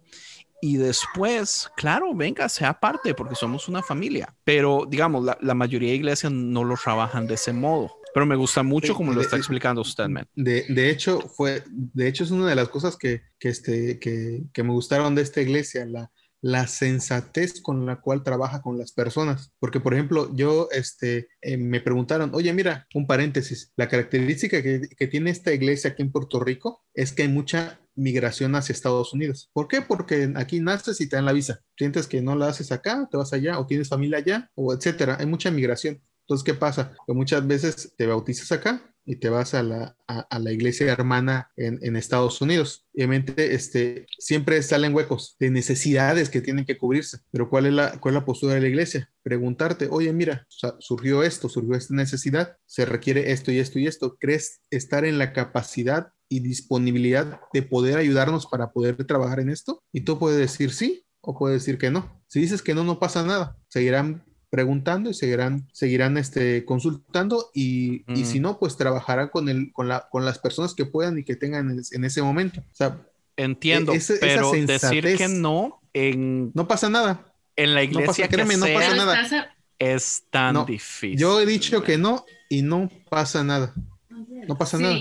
Y después, claro, venga, sea parte, porque somos una familia. Pero digamos, la, la mayoría de iglesias no lo trabajan de ese modo. Pero me gusta mucho como lo de- está explicando usted, man. De, de hecho, fue, de hecho, es una de las cosas que, que, este, que, que me gustaron de esta iglesia, la, la sensatez con la cual trabaja con las personas. Porque, por ejemplo, yo este, eh, me preguntaron, oye, mira, un paréntesis, la característica que, que tiene esta iglesia aquí en Puerto Rico es que hay mucha migración hacia Estados Unidos. ¿Por qué? Porque aquí naces y te dan la visa. Sientes que no la haces acá, te vas allá, o tienes familia allá, o etcétera. Hay mucha migración. Entonces, ¿qué pasa? Que muchas veces te bautizas acá y te vas a la, a, la iglesia hermana en, en, Estados Unidos. Obviamente, este, siempre salen huecos de necesidades que tienen que cubrirse. Pero ¿cuál es la, cuál es la postura de la iglesia? Preguntarte, oye, mira, surgió esto, surgió esta necesidad, se requiere esto y esto y esto. ¿Crees estar en la capacidad y disponibilidad de poder ayudarnos para poder trabajar en esto? Y tú puedes decir sí o puedes decir que no. Si dices que no, no pasa nada. Seguirán preguntando y seguirán, seguirán este, consultando y, mm. y, si no, pues trabajarán con, el, con, la, con las personas que puedan y que tengan en, en ese momento. O sea, Entiendo, ese, pero decir que no en... No pasa nada. En la iglesia no pasa, créeme, no pasa nada. Es tan no, difícil. Yo he dicho que no y no pasa nada. No pasa sí, nada.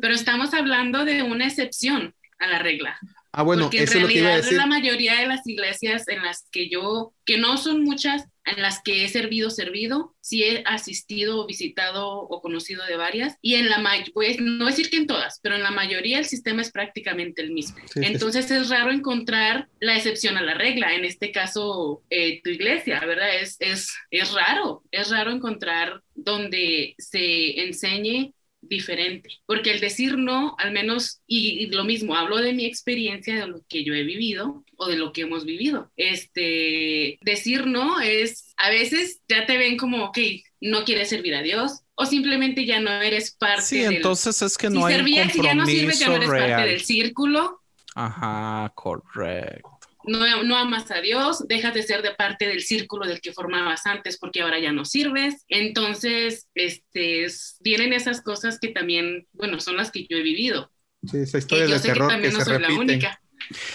Pero estamos hablando de una excepción a la regla. Ah, bueno, Porque en eso es lo que iba a realidad decir. la mayoría de las iglesias en las que yo, que no son muchas, en las que he servido, servido, sí he asistido visitado o conocido de varias, y en la mayoría, pues, no decir que en todas, pero en la mayoría el sistema es prácticamente el mismo. Sí, sí, Entonces es raro encontrar la excepción a la regla, en este caso eh, tu iglesia, ¿verdad? Es, es, es raro, es raro encontrar donde se enseñe diferente, porque el decir no, al menos, y, y lo mismo, hablo de mi experiencia, de lo que yo he vivido o de lo que hemos vivido. Este, decir no es, a veces ya te ven como, ok, no quieres servir a Dios, o simplemente ya no eres parte Sí, del... entonces es que si no hay un servías y ya no sirves, ya no compromiso eres parte real. del círculo, Ajá, correcto. No, no amas a Dios, dejas de ser de parte del círculo del que formabas antes porque ahora ya no sirves. Entonces, este, es- vienen esas cosas que también, bueno, son las que yo he vivido. Sí, esa historia de que terror que, también no se soy la única.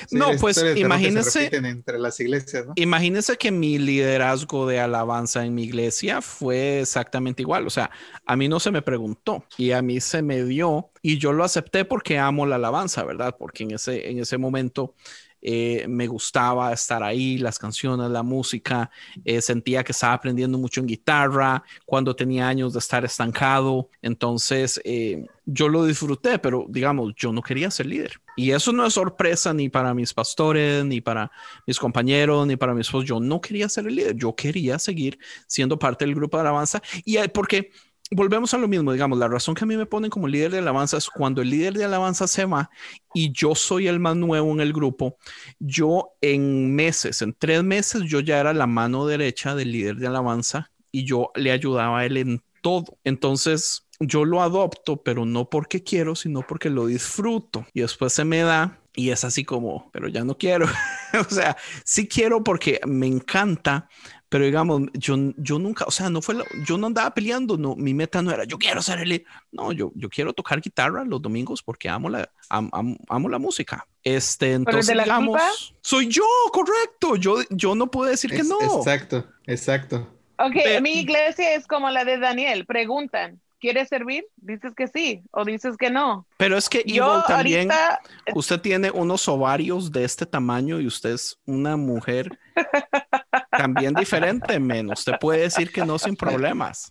Sí, No, pues, historias de terror que se imagínese- repiten entre las iglesias, ¿no? Imagínense que mi liderazgo de alabanza en mi iglesia fue exactamente igual. O sea, a mí no se me preguntó y a mí se me dio y yo lo acepté porque amo la alabanza, ¿verdad? Porque en ese, en ese momento eh, me gustaba estar ahí, las canciones, la música, eh, sentía que estaba aprendiendo mucho en guitarra cuando tenía años de estar estancado. Entonces, eh, yo lo disfruté, pero digamos, yo no quería ser líder. Y eso no es sorpresa ni para mis pastores, ni para mis compañeros, ni para mi esposo. Yo no quería ser el líder, yo quería seguir siendo parte del grupo de alabanza. Y porque volvemos a lo mismo, digamos, la razón que a mí me ponen como líder de alabanza es cuando el líder de alabanza se va y yo soy el más nuevo en el grupo, yo en meses, en tres meses, yo ya era la mano derecha del líder de alabanza y yo le ayudaba a él en todo. Entonces, yo lo adopto, pero no porque quiero, sino porque lo disfruto. Y después se me da y es así como, pero ya no quiero. o sea, sí quiero porque me encanta, pero digamos, yo, yo nunca, o sea, no fue, lo- yo no andaba peleando, no, mi meta no era, yo quiero ser el, líder". no, yo, yo quiero tocar guitarra los domingos porque amo la, am- am- amo la música. Este, de entonces, la digamos, culpa? soy yo, correcto, yo, yo no puedo decir que Es- no. Exacto, exacto. Ok, mi iglesia es como la de Daniel. Preguntan, ¿quieres servir? Dices que sí o dices que no. Pero es que Yo Evil también, ahorita, usted tiene unos ovarios de este tamaño y usted es una mujer también diferente, men. Usted puede decir que no sin problemas.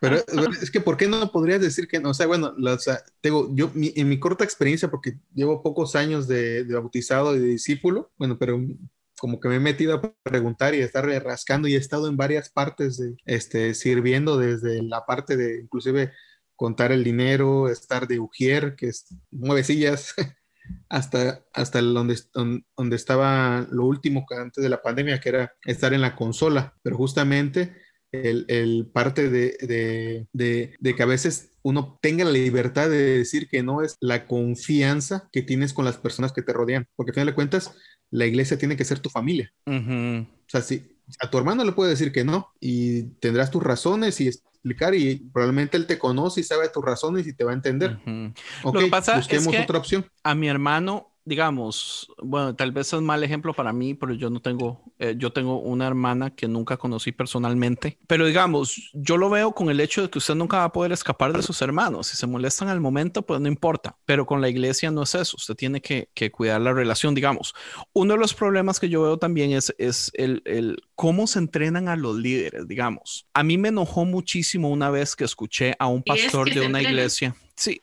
Pero es que, ¿por qué no podrías decir que no? O sea, bueno, la- o yo en mi corta experiencia, porque llevo pocos años de, de bautizado y de discípulo, bueno, pero como que me he metido a preguntar y a estar rascando y he estado en varias partes de, este, sirviendo desde la parte de, inclusive, contar el dinero, estar de ujier, que es mueve sillas, hasta, hasta donde, don- donde estaba lo último antes de la pandemia, que era estar en la consola, pero justamente el, el parte de, de, de, de que a veces uno tenga la libertad de decir que no es la confianza que tienes con las personas que te rodean, porque al final de cuentas la iglesia tiene que ser tu familia. O sea, si a tu hermano le puede decir que no y tendrás tus razones y explicar y probablemente él te conoce y sabe tus razones y te va a entender. Ok, Lo que pasa es busquemos que- otra opción. A mi hermano, digamos, bueno, tal vez es mal ejemplo para mí, pero yo no tengo, eh, yo tengo una hermana que nunca conocí personalmente, pero digamos, yo lo veo con el hecho de que usted nunca va a poder escapar de sus hermanos. Si se molestan al momento, pues no importa, pero con la iglesia no es eso. Usted tiene que, que cuidar la relación, digamos. Uno de los problemas que yo veo también es, es el, el cómo se entrenan a los líderes, digamos. A mí me enojó muchísimo una vez que escuché a un pastor de una iglesia. Sí.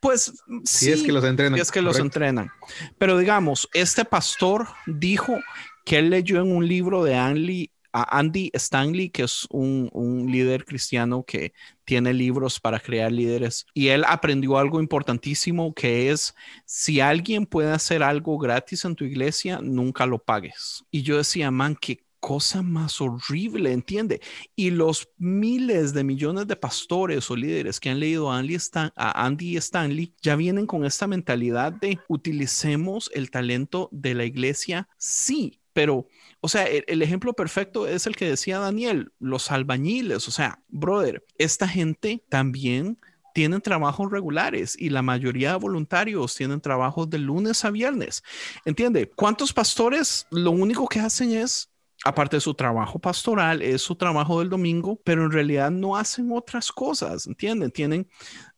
Pues Si es que los entrenan. si es que los entrenan. Pero digamos, este pastor dijo que él leyó en un libro de Andy, Andy Stanley, que es un, un líder cristiano que tiene libros para crear líderes, y él aprendió algo importantísimo que es, si alguien puede hacer algo gratis en tu iglesia, nunca lo pagues. Y yo decía, man, qué cosa más horrible, ¿entiende? Y los miles de millones de pastores o líderes que han leído a Andy, Stan- Andy Stanley ya vienen con esta mentalidad de utilicemos el talento de la iglesia, sí, pero, o sea, el, el ejemplo perfecto es el que decía Daniel, los albañiles, o sea, brother, esta gente también tienen trabajos regulares y la mayoría de voluntarios tienen trabajos de lunes a viernes. ¿Entiende? ¿Cuántos pastores lo único que hacen es aparte de su trabajo pastoral, es su trabajo del domingo, pero en realidad no hacen otras cosas, ¿entienden? Tienen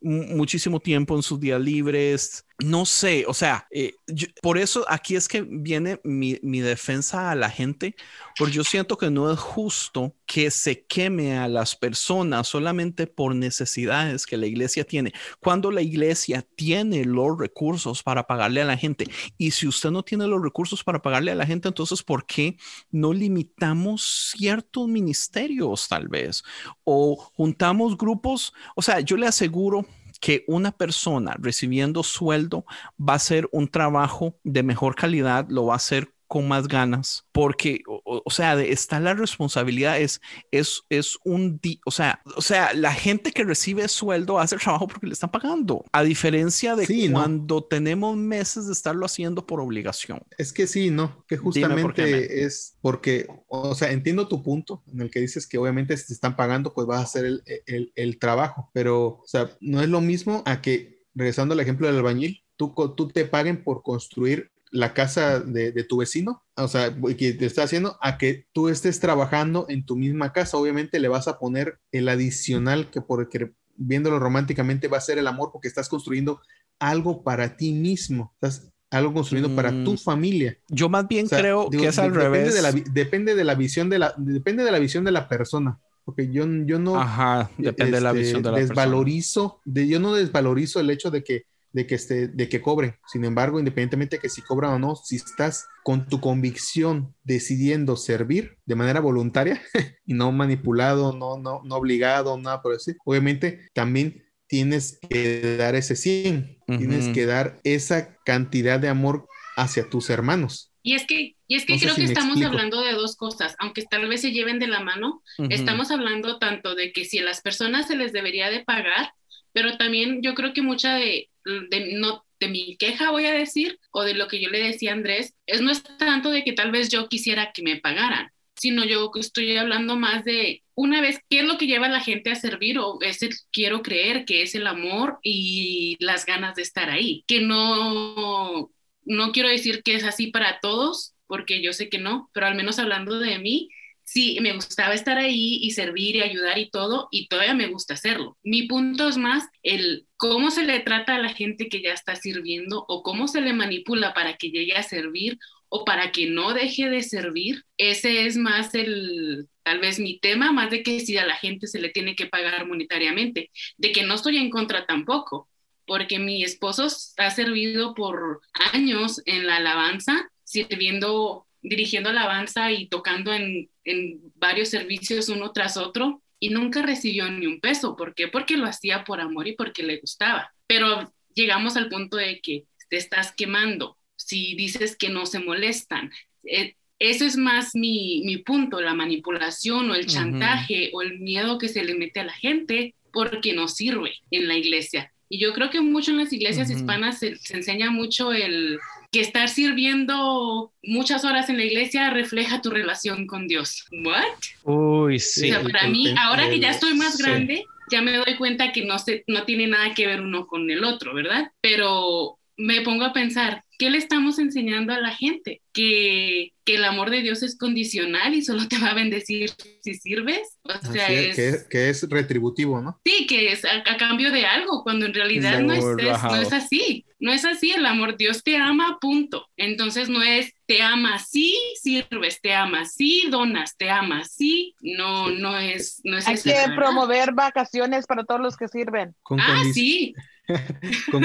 muchísimo tiempo en sus días libres. No sé, o sea, eh, por eso aquí es que viene mi, mi, defensa a la gente, porque yo siento que no es justo que se queme a las personas solamente por necesidades que la iglesia tiene, cuando la iglesia tiene los recursos para pagarle a la gente. Y si usted no tiene los recursos para pagarle a la gente, entonces, ¿por qué no limitamos ciertos ministerios tal vez? O juntamos grupos, o sea, yo le aseguro que una persona recibiendo sueldo va a hacer un trabajo de mejor calidad, lo va a hacer con más ganas, porque, o, sea, está la responsabilidad, es, es, es un, o sea, o sea, la gente que recibe sueldo hace el trabajo porque le están pagando, a diferencia de cuando tenemos meses de estarlo haciendo por obligación. Es que sí, ¿no? Que justamente es porque, o sea, entiendo tu punto en el que dices que obviamente si te están pagando, pues vas a hacer el, el, el trabajo, pero, o sea, no es lo mismo a que, regresando al ejemplo del albañil, Tú, tú, te paguen por construir la casa de, tu vecino, o sea, que te está haciendo a que tú estés trabajando en tu misma casa. Obviamente le vas a poner el adicional que porque viéndolo románticamente va a ser el amor porque estás construyendo algo para ti mismo. Estás algo construyendo para tu mm. familia. Yo más bien creo que es al revés. De la, depende de la visión de la depende de la visión de la persona porque yo, yo no Ajá, depende de la visión de la desvalorizo, De, yo no desvalorizo el hecho de que de que, este, de que cobren. Sin embargo, independientemente de que si cobran o no, si estás con tu convicción decidiendo servir de manera voluntaria y no manipulado, no, no, no obligado, nada por decir, obviamente también tienes que dar ese 100, tienes que dar esa cantidad de amor hacia tus hermanos. Y es que, y es que creo que estamos hablando de dos cosas, aunque tal vez se lleven de la mano, estamos hablando tanto de que si a las personas se les debería de pagar, pero también yo creo que mucha de, de, no, de mi queja, voy a decir, o de lo que yo le decía a Andrés, es no es tanto de que tal vez yo quisiera que me pagaran, sino yo estoy hablando más de una vez, ¿qué es lo que lleva a la gente a servir? O es el, quiero creer que es el amor y las ganas de estar ahí, que no, no quiero decir que es así para todos, porque yo sé que no, pero al menos hablando de mí, sí, me gustaba estar ahí y servir y ayudar y todo, y todavía me gusta hacerlo. Mi punto es más el cómo se le trata a la gente que ya está sirviendo o cómo se le manipula para que llegue a servir o para que no deje de servir. Ese es más el, tal vez mi tema, más de que si a la gente se le tiene que pagar monetariamente, de que no estoy en contra tampoco, porque mi esposo ha servido por años en la alabanza, sirviendo dirigiendo alabanza y tocando en, en varios servicios uno tras otro y nunca recibió ni un peso. ¿Por qué? Porque lo hacía por amor y porque le gustaba. Pero llegamos al punto de que te estás quemando. Si dices que no se molestan, eh, eso es más mi, mi, punto, la manipulación o el chantaje o el miedo que se le mete a la gente porque no sirve en la iglesia. Y yo creo que mucho en las iglesias hispanas se, se, enseña mucho el que estar sirviendo muchas horas en la iglesia refleja tu relación con Dios. ¿What? Uy, sí. O sea, para mí, ahora que ya estoy más grande, ya me doy cuenta que no, se, no tiene nada que ver uno con el otro, ¿verdad? Pero me pongo a pensar, ¿qué le estamos enseñando a la gente? Que, que, el amor de Dios es condicional y solo te va a bendecir si sirves. O sea, es, que, es retributivo, ¿no? Sí, que es a, cambio de algo, cuando en realidad no es, no es, así. No es así, el amor, Dios te ama, punto. Entonces no es te ama sí, sirves, te ama sí, donas, te ama sí. No, no es, no es Hay que promover vacaciones para todos los que sirven. ah, sí. con,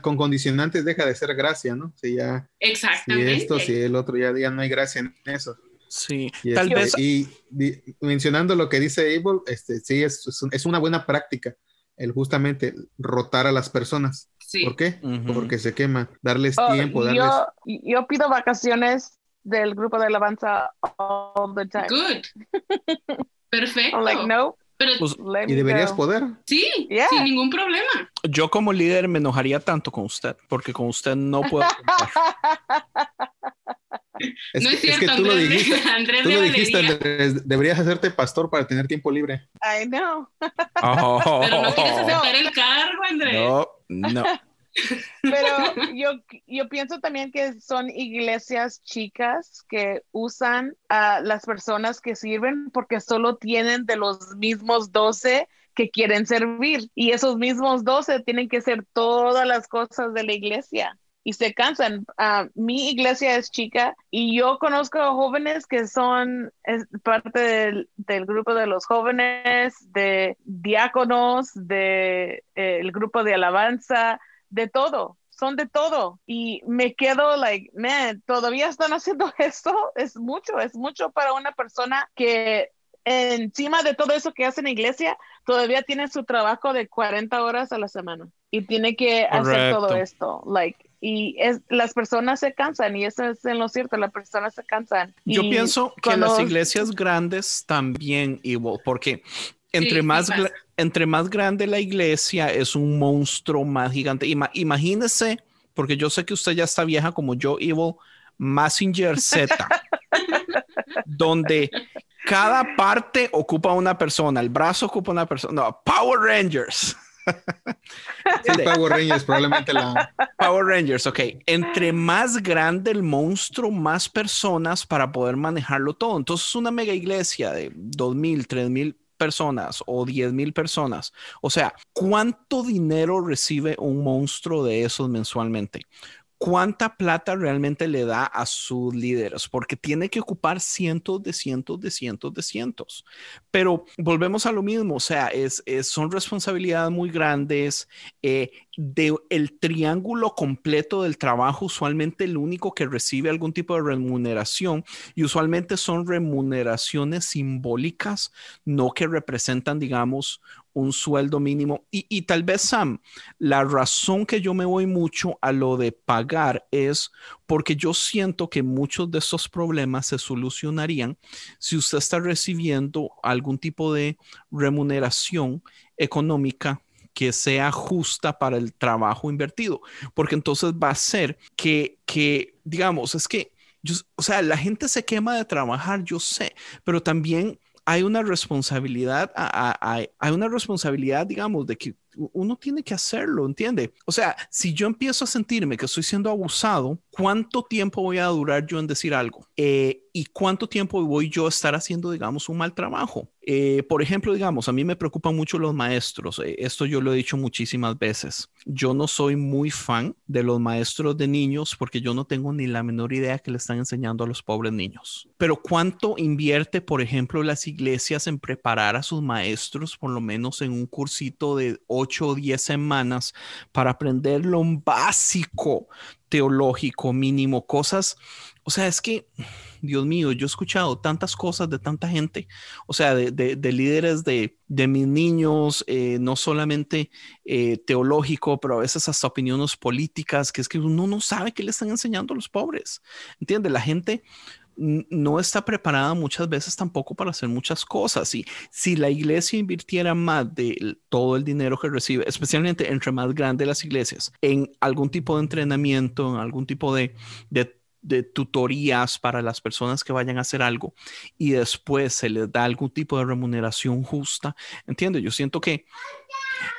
con, condicionantes deja de ser gracia, ¿no? Si ya, Exactamente. Si esto, si el otro, ya, ya no hay gracia en eso. Sí, y tal vez. Y, mencionando lo que dice Abel, este, sí, es, es, una buena práctica el justamente rotar a las personas. Sí. ¿Por qué? Porque se quema, darles oh, tiempo, darles... Yo, yo pido vacaciones del grupo de alabanza all the time. Good. Perfecto. like, no, pero, pues, y deberías poder. Sí, sin ningún problema. Yo como líder me enojaría tanto con usted, porque con usted no puedo no es cierto, tú lo dijiste, tú lo dijiste Andrés, deberías hacerte pastor para tener tiempo libre. I know. Oh. Pero no quieres aceptar el cargo, Andrés. No, no. Pero yo, yo pienso también que son iglesias chicas que usan a las personas que sirven porque solo tienen de los mismos 12 que quieren servir y esos mismos 12 tienen que hacer todas las cosas de la iglesia y se cansan. Ah, mi iglesia es chica y yo conozco jóvenes que son parte del, del, grupo de los jóvenes, de diáconos, del de, eh, grupo de alabanza, de todo. Son de todo y me quedo like, man, todavía están haciendo esto. Es mucho, es mucho para una persona que encima de todo eso que hace en la iglesia, todavía tiene su trabajo de 40 horas a la semana y tiene que hacer todo esto. Like, y es, las personas se cansan y eso es en lo cierto, las personas se cansan. Yo pienso que las iglesias grandes también, igual, porque entre, más, entre más grande la iglesia es un monstruo más gigante. imagínese, porque yo sé que usted ya está vieja como yo, Evil, Massinger Z, donde cada parte ocupa una persona, el brazo ocupa una persona. No, Power Rangers. Power Rangers, probablemente la. Power Rangers, ok. Entre más grande el monstruo, más personas para poder manejarlo todo. Entonces, una mega iglesia de 2.000, 3.000 personas o 10.000 personas. O sea, ¿cuánto dinero recibe un monstruo de esos mensualmente? Cuánta plata realmente le da a sus líderes, porque tiene que ocupar cientos de cientos de cientos de cientos. Pero volvemos a lo mismo, o sea, es, son responsabilidades muy grandes. Eh, de el triángulo completo del trabajo, usualmente el único que recibe algún tipo de remuneración y usualmente son remuneraciones simbólicas, no que representan, digamos, un sueldo mínimo. Y, tal vez, Sam, la razón que yo me voy mucho a lo de pagar es porque yo siento que muchos de estos problemas se solucionarían si usted está recibiendo algún tipo de remuneración económica que sea justa para el trabajo invertido, porque entonces va a ser que, que digamos, es que, o sea, la gente se quema de trabajar, yo sé, pero también hay una responsabilidad, hay una responsabilidad, digamos, de que uno tiene que hacerlo, ¿entiende? O sea, si yo empiezo a sentirme que estoy siendo abusado, ¿cuánto tiempo voy a durar yo en decir algo? Eh, ¿Y cuánto tiempo voy yo a estar haciendo, digamos, un mal trabajo? Eh, por ejemplo, digamos, a mí me preocupan mucho los maestros. Eh, esto yo lo he dicho muchísimas veces. Yo no soy muy fan de los maestros de niños porque yo no tengo ni la menor idea que le están enseñando a los pobres niños. Pero ¿cuánto invierte, por ejemplo, las iglesias en preparar a sus maestros, por lo menos en un cursito de 8 o 10 semanas, para aprender lo básico teológico mínimo, cosas, o sea, es que, Dios mío, yo he escuchado tantas cosas de tanta gente, o sea, de, líderes de, mis niños, eh, no solamente eh, teológico, pero a veces hasta opiniones políticas, que es que uno no sabe qué le están enseñando a los pobres, ¿entiende? La gente no está preparada muchas veces tampoco para hacer muchas cosas. Y si la iglesia invirtiera más de todo el dinero que recibe, especialmente entre más grandes las iglesias, en algún tipo de entrenamiento, en algún tipo de, de tutorías para las personas que vayan a hacer algo y después se les da algún tipo de remuneración justa. Entiendo, yo siento que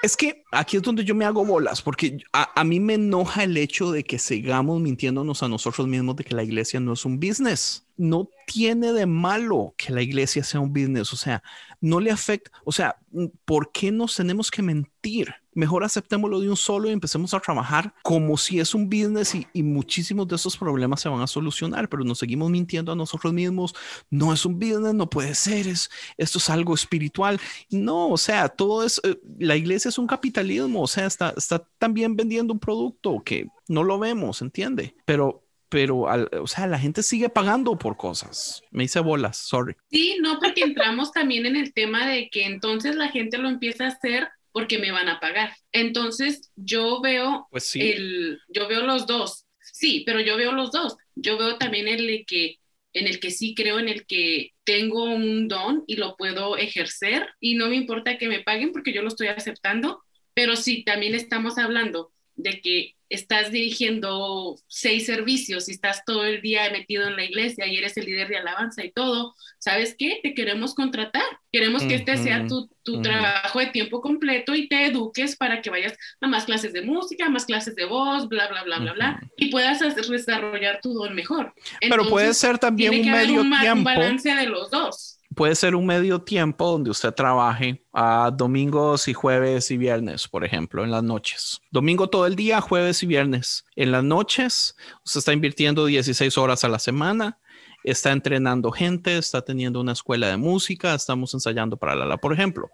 es que aquí es donde yo me hago bolas, porque a, a, mí me enoja el hecho de que sigamos mintiéndonos a nosotros mismos de que la iglesia no es un business. No tiene de malo que la iglesia sea un business, o sea, no le afecta, o sea, ¿por qué nos tenemos que mentir? Mejor aceptémoslo de un solo y empecemos a trabajar como si es un business y, y muchísimos de esos problemas se van a solucionar, pero nos seguimos mintiendo a nosotros mismos, no es un business, no puede ser, es, esto es algo espiritual. No, o sea, todo es, eh, la iglesia es un capitalismo, o sea, está, está también vendiendo un producto que no lo vemos, ¿entiende? Pero pero, o sea, la gente sigue pagando por cosas. Me hice bolas, sorry. Sí, no, porque entramos también en el tema de que entonces la gente lo empieza a hacer porque me van a pagar. Entonces, yo veo pues el, yo veo los dos. Sí, pero yo veo los dos. Yo veo también el que en el que sí creo, en el que tengo un don y lo puedo ejercer y no me importa que me paguen porque yo lo estoy aceptando, pero sí, también estamos hablando de que estás dirigiendo seis servicios y estás todo el día metido en la iglesia y eres el líder de alabanza y todo, ¿sabes qué? Te queremos contratar. Queremos que este sea tu, tu trabajo de tiempo completo y te eduques para que vayas a más clases de música, más clases de voz, bla, bla, bla, bla, bla, y puedas desarrollar tu don mejor. Pero puede ser también un medio tiempo. Un balance de los dos puede ser un medio tiempo donde usted trabaje a domingos y jueves y viernes, por ejemplo, en las noches. Domingo todo el día, jueves y viernes. En las noches, usted está invirtiendo 16 horas a la semana está entrenando gente, está teniendo una escuela de música, estamos ensayando para la, por ejemplo.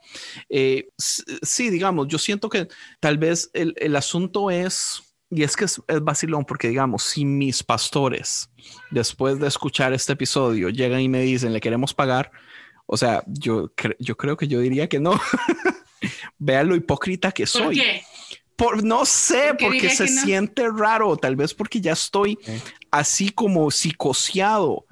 Eh, sí, digamos, yo siento que tal vez el asunto es, y es que es, es, vacilón, porque digamos, si mis pastores, después de escuchar este episodio, llegan y me dicen, le queremos pagar, o sea, yo, yo creo que yo diría que no. Vean lo hipócrita que soy. ¿Por qué? Por, no sé, ¿Por porque se no? siente raro, tal vez porque ya estoy así como psicoseado.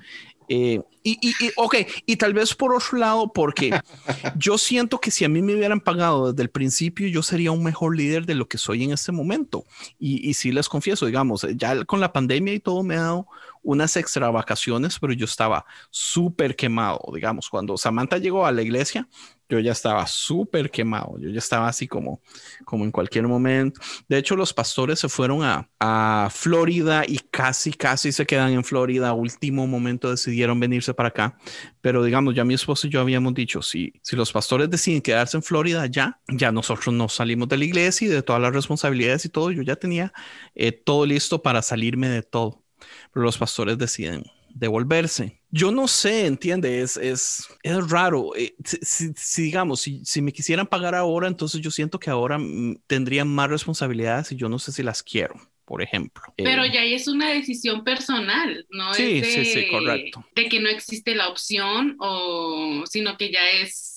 Eh, y, y, y, ok, y tal vez por otro lado, porque yo siento que si a mí me hubieran pagado desde el principio, yo sería un mejor líder de lo que soy en este momento. Y, y sí les confieso, digamos, ya con la pandemia y todo me ha dado unas extra vacaciones, pero yo estaba súper quemado, digamos, cuando Samantha llegó a la iglesia, yo ya estaba súper quemado, yo ya estaba así como, como en cualquier momento. De hecho, los pastores se fueron a, a Florida y casi, casi se quedan en Florida. Último momento decidieron venirse para acá. Pero digamos, ya mi esposo y yo habíamos dicho, si, si los pastores deciden quedarse en Florida, ya, ya nosotros nos salimos de la iglesia y de todas las responsabilidades y todo. Yo ya tenía eh, todo listo para salirme de todo. Pero los pastores deciden devolverse. Yo no sé, entiende, es, es, es raro. Eh, si, si, digamos, si, si, me quisieran pagar ahora, entonces yo siento que ahora tendría más responsabilidades y yo no sé si las quiero, por ejemplo. Pero eh, ya es una decisión personal, ¿no? Sí, es de, sí, sí, correcto. De que no existe la opción, o, sino que ya es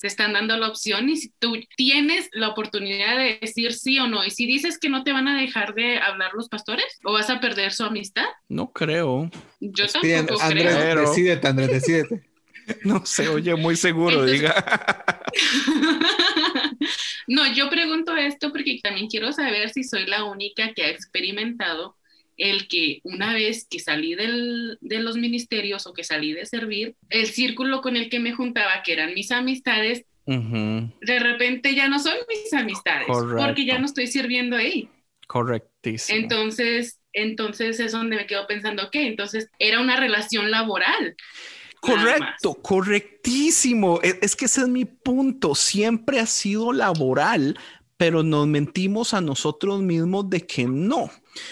te están dando la opción y si tú tienes la oportunidad de decir sí o no, y si dices que no te van a dejar de hablar los pastores o vas a perder su amistad. No creo. Yo tampoco Andrés, creo. Decídete, Andrés, decídete. No se oye muy seguro, Entonces, diga. no, yo pregunto esto porque también quiero saber si soy la única que ha experimentado el que una vez que salí del, de los ministerios o que salí de servir, el círculo con el que me juntaba, que eran mis amistades, uh -huh. de repente ya no son mis amistades, Correcto. porque ya no estoy sirviendo ahí. Correctísimo. Entonces, entonces es donde me quedo pensando, ok, entonces era una relación laboral. Correcto, correctísimo. Es, es, que ese es mi punto. Siempre ha sido laboral, pero nos mentimos a nosotros mismos de que no.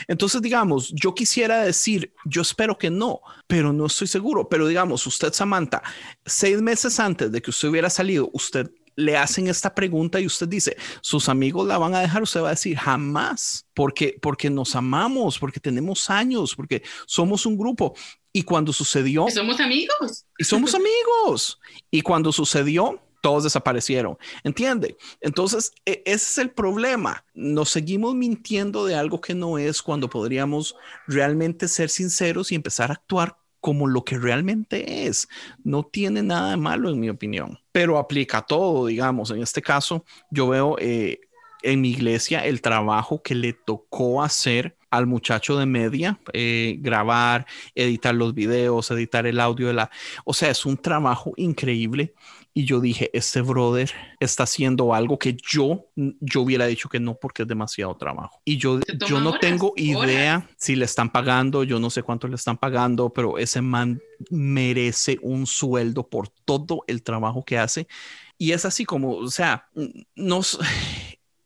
Entonces, digamos, yo quisiera decir, yo espero que no, pero no estoy seguro. Pero digamos, usted, Samantha, seis meses antes de que usted hubiera salido, usted le hacen esta pregunta y usted dice, sus amigos la van a dejar, usted va a decir, jamás, porque, porque nos amamos, porque tenemos años, porque somos un grupo. Y cuando sucedió... Somos amigos. Y somos amigos. Y cuando sucedió, todos desaparecieron. ¿Entiende? Entonces, ese es el problema. Nos seguimos mintiendo de algo que no es cuando podríamos realmente ser sinceros y empezar a actuar como lo que realmente es. No tiene nada de malo, en mi opinión, pero aplica todo, digamos. En este caso, yo veo eh, en mi iglesia el trabajo que le tocó hacer al muchacho de media, eh, grabar, editar los videos, editar el audio de la... O sea, es un trabajo increíble y yo dije, este brother está haciendo algo que yo, yo hubiera dicho que no porque es demasiado trabajo. Y yo, yo no horas, tengo idea horas. si le están pagando, yo no sé cuánto le están pagando, pero ese man merece un sueldo por todo el trabajo que hace. Y es así como, o sea, nos...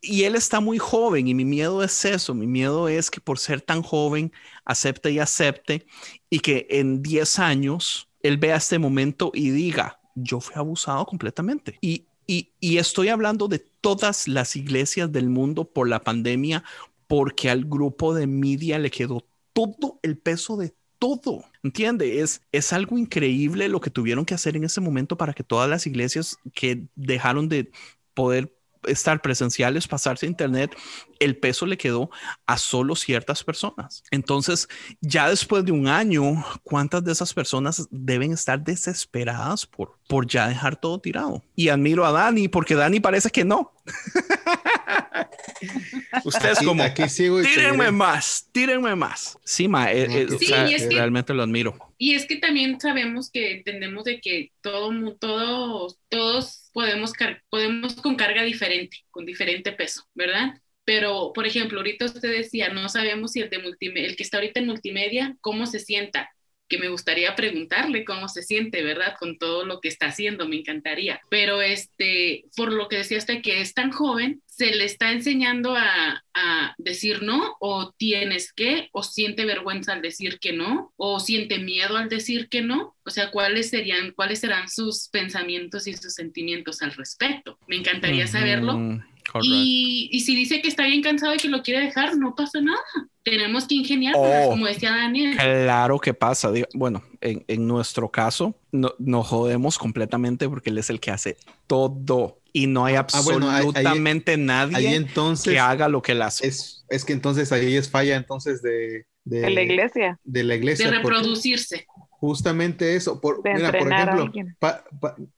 Y él está muy joven y mi miedo es eso, mi miedo es que por ser tan joven acepte y acepte y que en 10 años él vea este momento y diga, yo fui abusado completamente. Y, y, y, estoy hablando de todas las iglesias del mundo por la pandemia, porque al grupo de media le quedó todo el peso de todo. ¿Entiende? Es, es algo increíble lo que tuvieron que hacer en ese momento para que todas las iglesias que dejaron de poder estar presenciales, pasarse a internet, el peso le quedó a solo ciertas personas. Entonces, ya después de un año, ¿cuántas de esas personas deben estar desesperadas por, por ya dejar todo tirado? Y admiro a Dani porque Dani parece que no. Ustedes como, aquí sigo tírenme más, tírenme más. Sí, ma, eh, eh, sí, o sea, es que, realmente lo admiro. Y es que también sabemos que entendemos de que todo, todos, todos podemos, podemos con carga diferente, con diferente peso, ¿verdad? Pero, por ejemplo, ahorita usted decía, no sabemos si el, de el que está ahorita en multimedia, cómo se sienta. Que me gustaría preguntarle cómo se siente, ¿verdad? Con todo lo que está haciendo, me encantaría. Pero este, por lo que decía usted que es tan joven, se le está enseñando a, a, decir no o tienes que o siente vergüenza al decir que no o siente miedo al decir que no o sea cuáles serían cuáles serán sus pensamientos y sus sentimientos al respecto me encantaría saberlo. y, y, si dice que está bien cansado y que lo quiere dejar no pasa nada tenemos que ingeniar oh, como decía Daniel claro que pasa bueno en, en nuestro caso no, nos jodemos completamente porque él es el que hace todo y no hay absolutamente nadie que haga lo que él hace. Es, es, que entonces ahí es falla entonces de, de, la iglesia. De la iglesia. De reproducirse. Justamente eso. Por, mira, por ejemplo,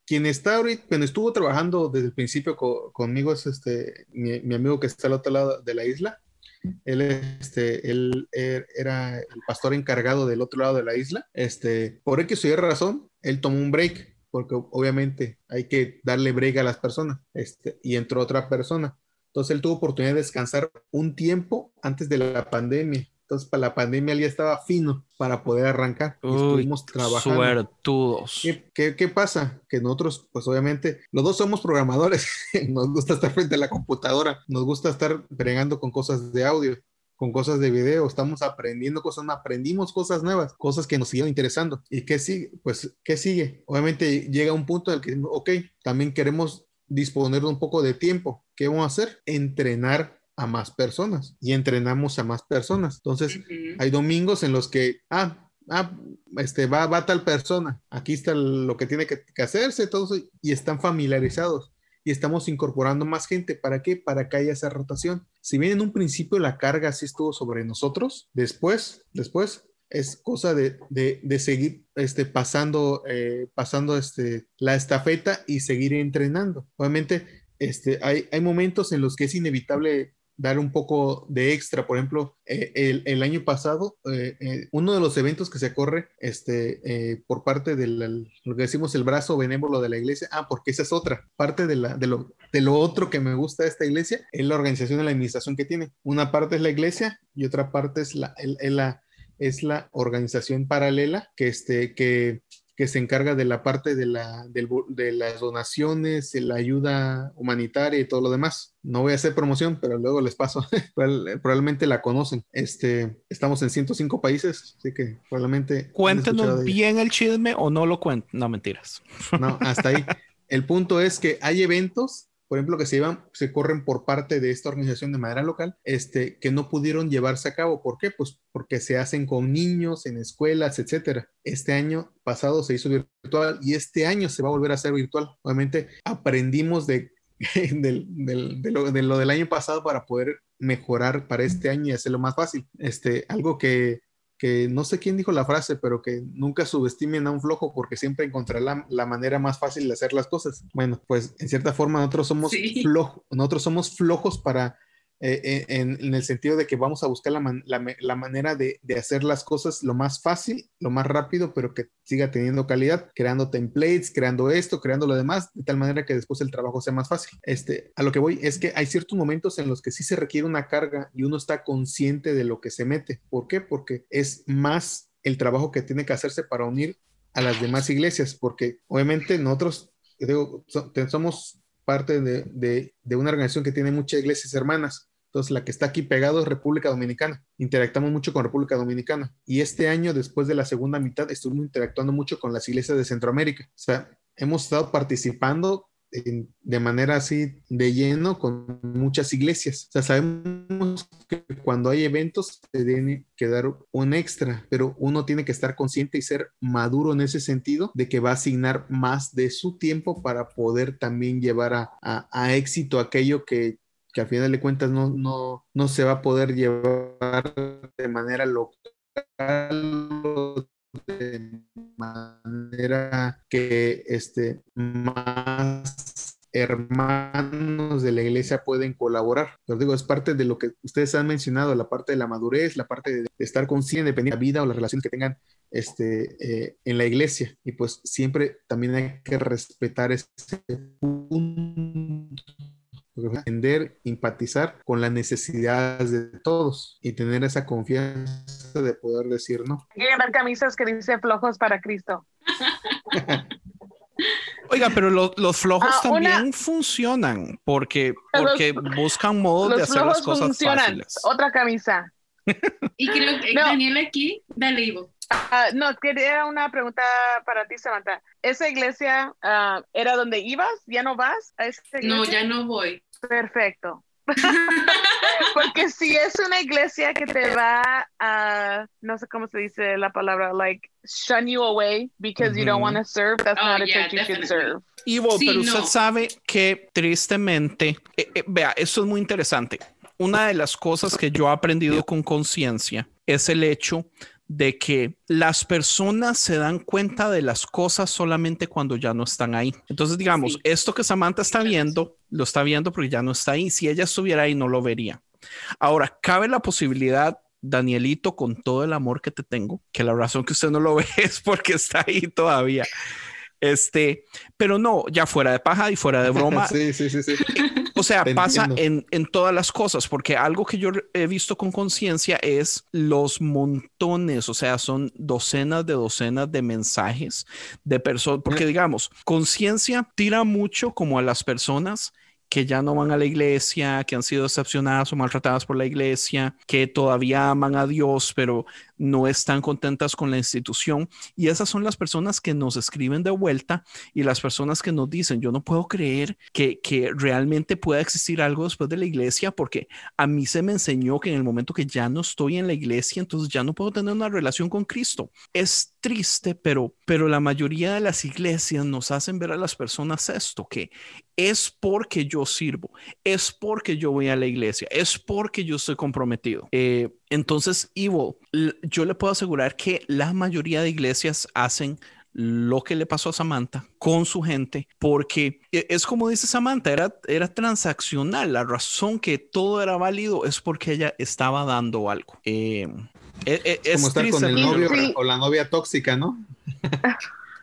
quien está ahorita, quien estuvo trabajando desde el principio conmigo es este mi, mi, amigo que está al otro lado de la isla. Él, este, él er, era el pastor encargado del otro lado de la isla. Este, por X o razón, él tomó un break porque obviamente hay que darle brega a las personas, este, y entró otra persona. Entonces él tuvo oportunidad de descansar un tiempo antes de la pandemia. Entonces, para la pandemia ya estaba fino para poder arrancar. y estuvimos trabajando. Suertudos. ¿Qué, qué, pasa? Que nosotros, pues obviamente, los dos somos programadores. nos gusta estar frente a la computadora. Nos gusta estar bregando con cosas de audio con cosas de video, estamos aprendiendo cosas, aprendimos cosas nuevas, cosas que nos siguen interesando. ¿Y qué sigue? Pues, ¿qué sigue? Obviamente llega un punto en el que, ok, también queremos disponer de un poco de tiempo. ¿Qué vamos a hacer? Entrenar a más personas y entrenamos a más personas. Entonces, hay domingos en los que, ah, ah, este, va, va tal persona, aquí está lo que tiene que, que hacerse, todo y están familiarizados y estamos incorporando más gente. ¿Para qué? Para que haya esa rotación. Si bien en un principio la carga sí estuvo sobre nosotros, después, después es cosa de, de, seguir este, pasando, eh, pasando este, la estafeta y seguir entrenando. Obviamente, este, hay, hay momentos en los que es inevitable dar un poco de extra. Por ejemplo, eh, el, año pasado, eh, eh, uno de los eventos que se corre este, por parte de lo que decimos el brazo benévolo de la iglesia, ah, porque esa es otra parte de, la, de, lo, de lo otro que me gusta de esta iglesia, es la organización y la administración que tiene. Una parte es la iglesia y otra parte es la, la, es la organización paralela que, este, que que se encarga de la parte de, la, de, las donaciones, la ayuda humanitaria y todo lo demás. No voy a hacer promoción, pero luego les paso. probablemente la conocen. Este, estamos en 105 países, así que probablemente... Cuéntenos bien el chisme o no lo cuenten. No, mentiras. No, hasta ahí. El punto es que hay eventos por ejemplo, que se llevan, se corren por parte de esta organización de manera local, este, que no pudieron llevarse a cabo. ¿Por qué? Pues porque se hacen con niños en escuelas, etcétera. Este año pasado se hizo virtual y este año se va a volver a hacer virtual. Obviamente aprendimos de, de, lo, de lo del año pasado para poder mejorar para este año y hacerlo más fácil. Este, algo que que no sé quién dijo la frase, pero que nunca subestimen a un flojo porque siempre encontrará la, manera más fácil de hacer las cosas. Bueno, pues en cierta forma nosotros somos flojos, nosotros somos flojos para eh, eh, en, el sentido de que vamos a buscar la, manera de, hacer las cosas lo más fácil, lo más rápido, pero que siga teniendo calidad, creando templates, creando esto, creando lo demás, de tal manera que después el trabajo sea más fácil. Este, a lo que voy es que hay ciertos momentos en los que sí se requiere una carga y uno está consciente de lo que se mete. ¿Por qué? Porque es más el trabajo que tiene que hacerse para unir a las demás iglesias, porque obviamente nosotros digo, somos parte de, de, una organización que tiene muchas iglesias hermanas. Entonces, la que está aquí pegado es República Dominicana. Interactuamos mucho con República Dominicana. Y este año, después de la segunda mitad, estuvimos interactuando mucho con las iglesias de Centroamérica. O sea, hemos estado participando de manera así de lleno con muchas iglesias. O sea, sabemos que cuando hay eventos se tiene que dar un extra, pero uno tiene que estar consciente y ser maduro en ese sentido de que va a asignar más de su tiempo para poder también llevar a, a éxito aquello que que al final de cuentas no, no, no se va a poder llevar de manera local de manera que este, más hermanos de la iglesia pueden colaborar. Pero digo, es parte de lo que ustedes han mencionado, la parte de la madurez, la parte de estar consciente, dependiendo de la vida o las relaciones que tengan este, eh, en la iglesia. Y pues siempre también hay que respetar ese punto entender, empatizar con las necesidades de todos y tener esa confianza de poder decir no. Hay que ganar camisas que dice flojos para Cristo. Oiga, pero lo- los flojos Ah, una- también funcionan porque, Los- porque buscan modos de hacer las cosas funcionan. fáciles. Otra camisa. Y creo que No. Daniel aquí, dale, Ivo. Ah, no, quería una pregunta para ti, Samantha. ¿Esa iglesia ah, era donde ibas? ¿Ya no vas a esa iglesia? No, ya no voy. Perfecto. Porque si es una iglesia que te va a, no sé cómo se dice la palabra, like, shun you away because you don't want to serve, that's Oh, not a yeah, church you should definitely. serve. Ivo, Sí, pero usted no. sabe que tristemente, eh, eh, vea, esto es muy interesante. Una de las cosas que yo he aprendido con conciencia es el hecho de que las personas se dan cuenta de las cosas solamente cuando ya no están ahí. Entonces, digamos, Sí. esto que Samantha está viendo, lo está viendo porque ya no está ahí. Si ella estuviera ahí, no lo vería. Ahora, cabe la posibilidad, Danielito, con todo el amor que te tengo, que la razón que usted no lo ve es porque está ahí todavía. Este, pero no, ya fuera de paja y fuera de broma, sí, sí, sí, sí. o sea, Te pasa en, en todas las cosas, porque algo que yo he visto con conciencia es los montones, o sea, son docenas de docenas de mensajes de personas, porque digamos, conciencia tira mucho como a las personas que ya no van a la iglesia, que han sido decepcionadas o maltratadas por la iglesia, que todavía aman a Dios, pero no están contentas con la institución. Y esas son las personas que nos escriben de vuelta y las personas que nos dicen, yo no puedo creer que, que realmente pueda existir algo después de la iglesia, porque a mí se me enseñó que en el momento que ya no estoy en la iglesia, entonces ya no puedo tener una relación con Cristo. Es triste, pero, pero la mayoría de las iglesias nos hacen ver a las personas esto, que es porque yo sirvo, es porque yo voy a la iglesia, es porque yo estoy comprometido. Eh, entonces, Ivo, yo le puedo asegurar que la mayoría de iglesias hacen lo que le pasó a Samantha con su gente, porque e- es como dice Samantha, era, era transaccional. La razón que todo era válido es porque ella estaba dando algo. Eh, e- e- es Como estar con el novio sí. o la novia tóxica, ¿no?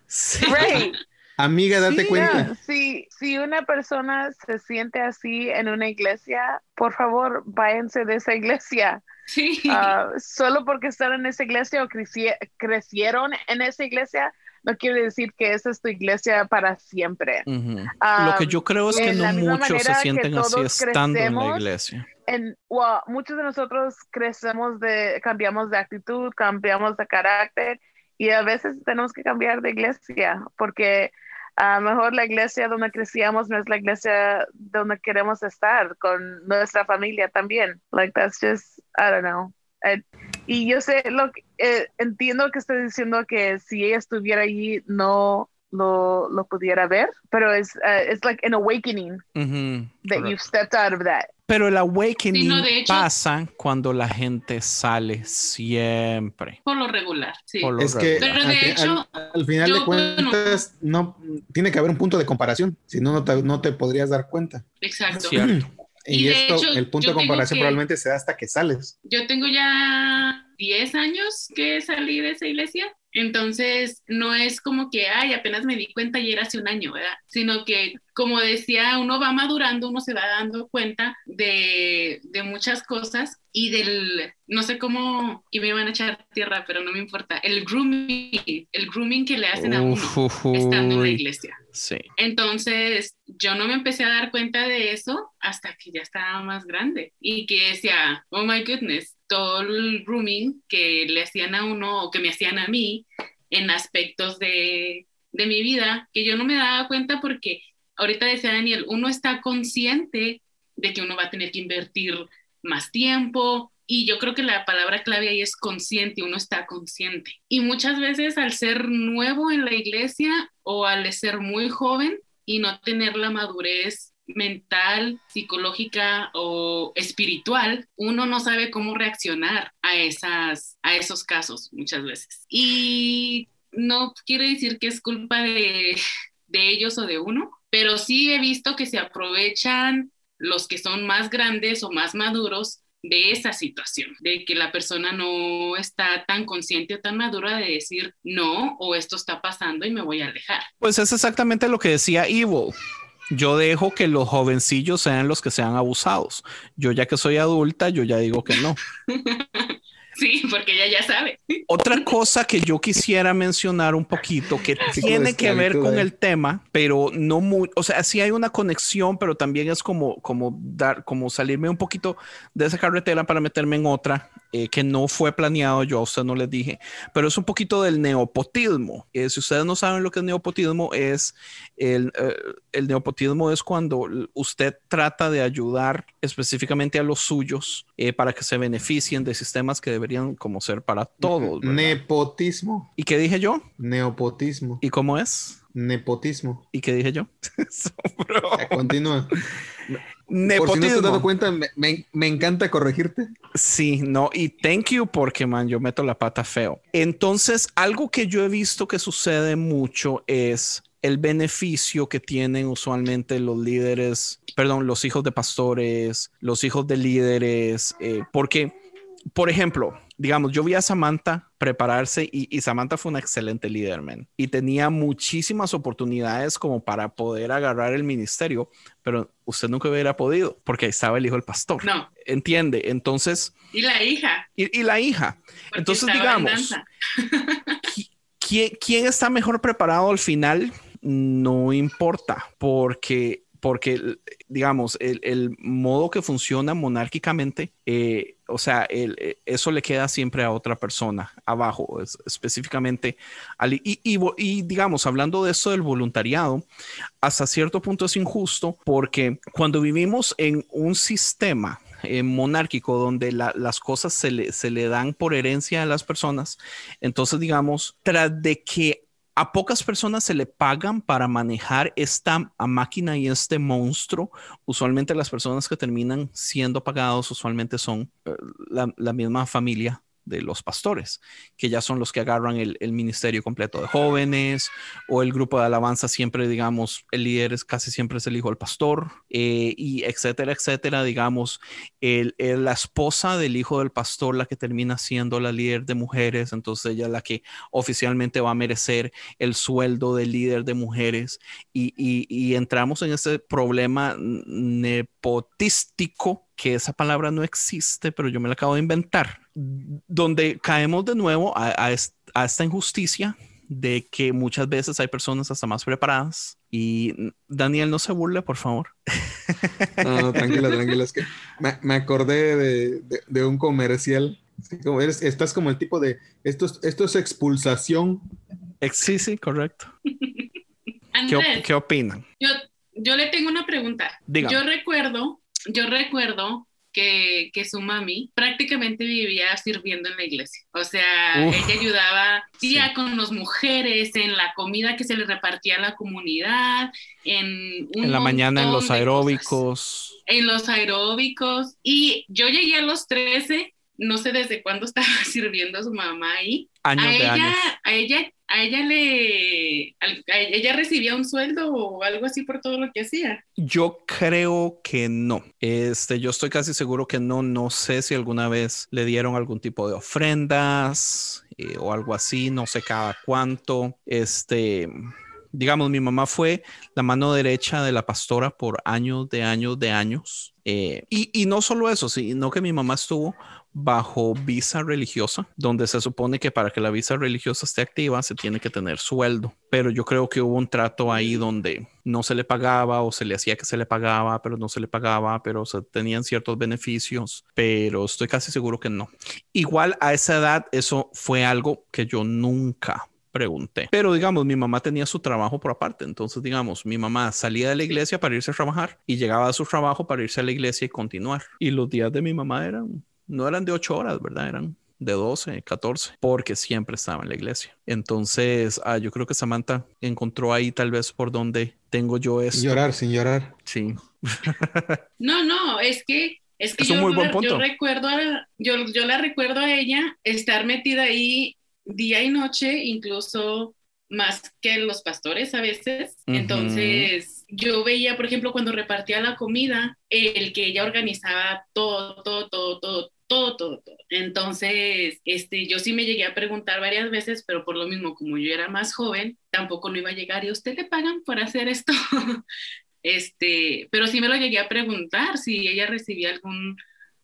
Sí. Right. Amiga, date Sí, cuenta. Si, si una persona se siente así en una iglesia, por favor, váyanse de esa iglesia. Sí. Ah, solo porque están en esa iglesia o creci- crecieron en esa iglesia, no quiere decir que esa es tu iglesia para siempre. Ujú. Ah, Lo que yo creo es que no muchos se sienten así estando en la iglesia. en, well, muchos de nosotros crecemos de, cambiamos de actitud, cambiamos de carácter y a veces tenemos que cambiar de iglesia porque a lo mejor la iglesia donde crecíamos no es la iglesia donde queremos estar con nuestra familia también. Like that's just, I don't know. Y yo sé lo que, eh, entiendo que estoy diciendo que si ella estuviera allí no lo, lo pudiera ver, pero es uh, it's like an awakening Ujú, that correcto. you've stepped out of that. Pero el awakening Sí, no, de hecho- pasa cuando la gente sale siempre. Por lo regular, sí. Por lo Es que regular. Pero de al, hecho, al- al final de yo, bueno- cuentas, no tiene que haber un punto de comparación, si no, no te, no te podrías dar cuenta. Exacto. Cierto. Y, Y de esto, hecho, el punto de comparación que- probablemente se da hasta que sales. Yo tengo ya 10 años que salí de esa iglesia, entonces no es como que, ay, apenas me di cuenta y era hace un año, ¿verdad? Sino que, como decía, uno va madurando, uno se va dando cuenta de, de muchas cosas y del, no sé cómo, y me van a echar tierra, pero no me importa, el grooming, el grooming que le hacen a uno estando en la iglesia. Sí. Entonces, yo no me empecé a dar cuenta de eso hasta que ya estaba más grande y que decía, oh my goodness, todo el grooming que le hacían a uno o que me hacían a mí en aspectos de, de mi vida, que yo no me daba cuenta porque ahorita decía Daniel, uno está consciente de que uno va a tener que invertir más tiempo. Y yo creo que la palabra clave ahí es consciente, uno está consciente. Y muchas veces al ser nuevo en la iglesia o al ser muy joven y no tener la madurez mental, psicológica o espiritual, uno no sabe cómo reaccionar a, esas, a esos casos muchas veces. Y no quiere decir que es culpa de, de ellos o de uno, pero sí he visto que se aprovechan los que son más grandes o más maduros de esa situación, de que la persona no está tan consciente o tan madura de decir no o esto está pasando y me voy a alejar. Pues es exactamente lo que decía Evil. Yo dejo que los jovencillos sean los que sean abusados. Yo ya que soy adulta, yo ya digo que no. Sí, porque ella ya sabe. Otra cosa que yo quisiera mencionar un poquito que tiene que ver con el tema, pero no muy, o sea, sí hay una conexión, pero también es como, como dar, como salirme un poquito de esa carretera para meterme en otra eh, que no fue planeado, yo a usted no les dije, pero es un poquito del neopotismo. Eh, si ustedes no saben lo que es neopotismo, es el, eh, el neopotismo es cuando usted trata de ayudar específicamente a los suyos para que se beneficien de sistemas que deberían como ser para todos. Nepotismo. ¿Y qué dije yo? Neopotismo. ¿Y cómo es? Nepotismo. ¿Y qué dije yo? Continúa. Nepotismo. Por si no te has dado cuenta, me, me, me, encanta corregirte. Sí, no, y thank you porque, man, yo meto la pata feo. Entonces, algo que yo he visto que sucede mucho es el beneficio que tienen usualmente los líderes, perdón, los hijos de pastores, los hijos de líderes, eh, porque, por ejemplo, digamos, yo vi a Samantha prepararse y, y, Samantha fue una excelente líder, man. Y tenía muchísimas oportunidades como para poder agarrar el ministerio, pero usted nunca hubiera podido porque estaba el hijo del pastor. No. ¿Entiende? Entonces... Y la hija. Y, y la hija. Porque Entonces, digamos, ¿quién, ¿quién está mejor preparado al final? No importa, porque porque, digamos, el, el, modo que funciona monárquicamente, eh, o sea, el, eso le queda siempre a otra persona abajo, es, específicamente. Al, y, digamos, hablando de esto del voluntariado, hasta cierto punto es injusto porque cuando vivimos en un sistema eh, monárquico donde la, las cosas se le, se le dan por herencia a las personas, entonces, digamos, tras de que a pocas personas se le pagan para manejar esta máquina y este monstruo. Usualmente las personas que terminan siendo pagados usualmente son la, la, misma familia de los pastores, que ya son los que agarran el, ministerio completo de jóvenes o el grupo de alabanza siempre, digamos, el líder es casi siempre es el hijo del pastor eh, y etcétera, etcétera, digamos, el, la esposa del hijo del pastor, la que termina siendo la líder de mujeres, entonces ella es la que oficialmente va a merecer el sueldo de líder de mujeres y, y entramos en ese problema nepotístico que esa palabra no existe, pero yo me la acabo de inventar, donde caemos de nuevo a, a, a, esta injusticia de que muchas veces hay personas hasta más preparadas. Y Daniel, no se burle, por favor. No, no tranquila, tranquila. Es que me, me acordé de, de, de, un comercial. Como eres, estás como el tipo de, esto es, esto es expulsación. Sí, sí, correcto. Andrés, ¿Qué, ¿Qué, opinan? Yo, yo le tengo una pregunta. Dígame. Yo recuerdo yo recuerdo que, que, su mami prácticamente vivía sirviendo en la iglesia. O sea, Uf, ella ayudaba sí. con las mujeres, en la comida que se le repartía a la comunidad, en... Un en la mañana en los aeróbicos. En los aeróbicos. Y yo llegué a los 13, no sé desde cuándo estaba sirviendo a su mamá ahí. Años a de ella, años. A ella a ella le ella recibía un sueldo o algo así por todo lo que hacía. Yo creo que no. Este, yo estoy casi seguro que no. No sé si alguna vez le dieron algún tipo de ofrendas eh, o algo así. No sé cada cuánto. Este, digamos, mi mamá fue la mano derecha de la pastora por años de años de años. Eh, y, y no solo eso, sino que mi mamá estuvo bajo visa religiosa, donde se supone que para que la visa religiosa esté activa se tiene que tener sueldo. Pero yo creo que hubo un trato ahí donde no se le pagaba o se le hacía que se le pagaba, pero no se le pagaba, pero se tenían ciertos beneficios, pero estoy casi seguro que no. Igual a esa edad eso fue algo que yo nunca pregunté. Pero digamos, mi mamá tenía su trabajo por aparte. Entonces, digamos, mi mamá salía de la iglesia para irse a trabajar y llegaba a su trabajo para irse a la iglesia y continuar. Y los días de mi mamá eran no eran de ocho horas, ¿verdad? Eran de 12, 14, porque siempre estaba en la iglesia. Entonces, ah, yo creo que Samantha encontró ahí tal vez por donde tengo yo. Sin llorar, sin llorar. Sí. no, no, es que es que es yo, un muy buen punto. yo recuerdo a, yo, yo la recuerdo a ella estar metida ahí día y noche, incluso más que los pastores a veces. Uh -huh. Entonces, yo veía, por ejemplo, cuando repartía la comida, el que ella organizaba todo, todo, todo, todo, todo, todo, todo. Entonces, este, yo sí me llegué a preguntar varias veces, pero por lo mismo, como yo era más joven, tampoco no iba a llegar y a usted le pagan por hacer esto. Este, pero sí me lo llegué a preguntar si ella recibía algún,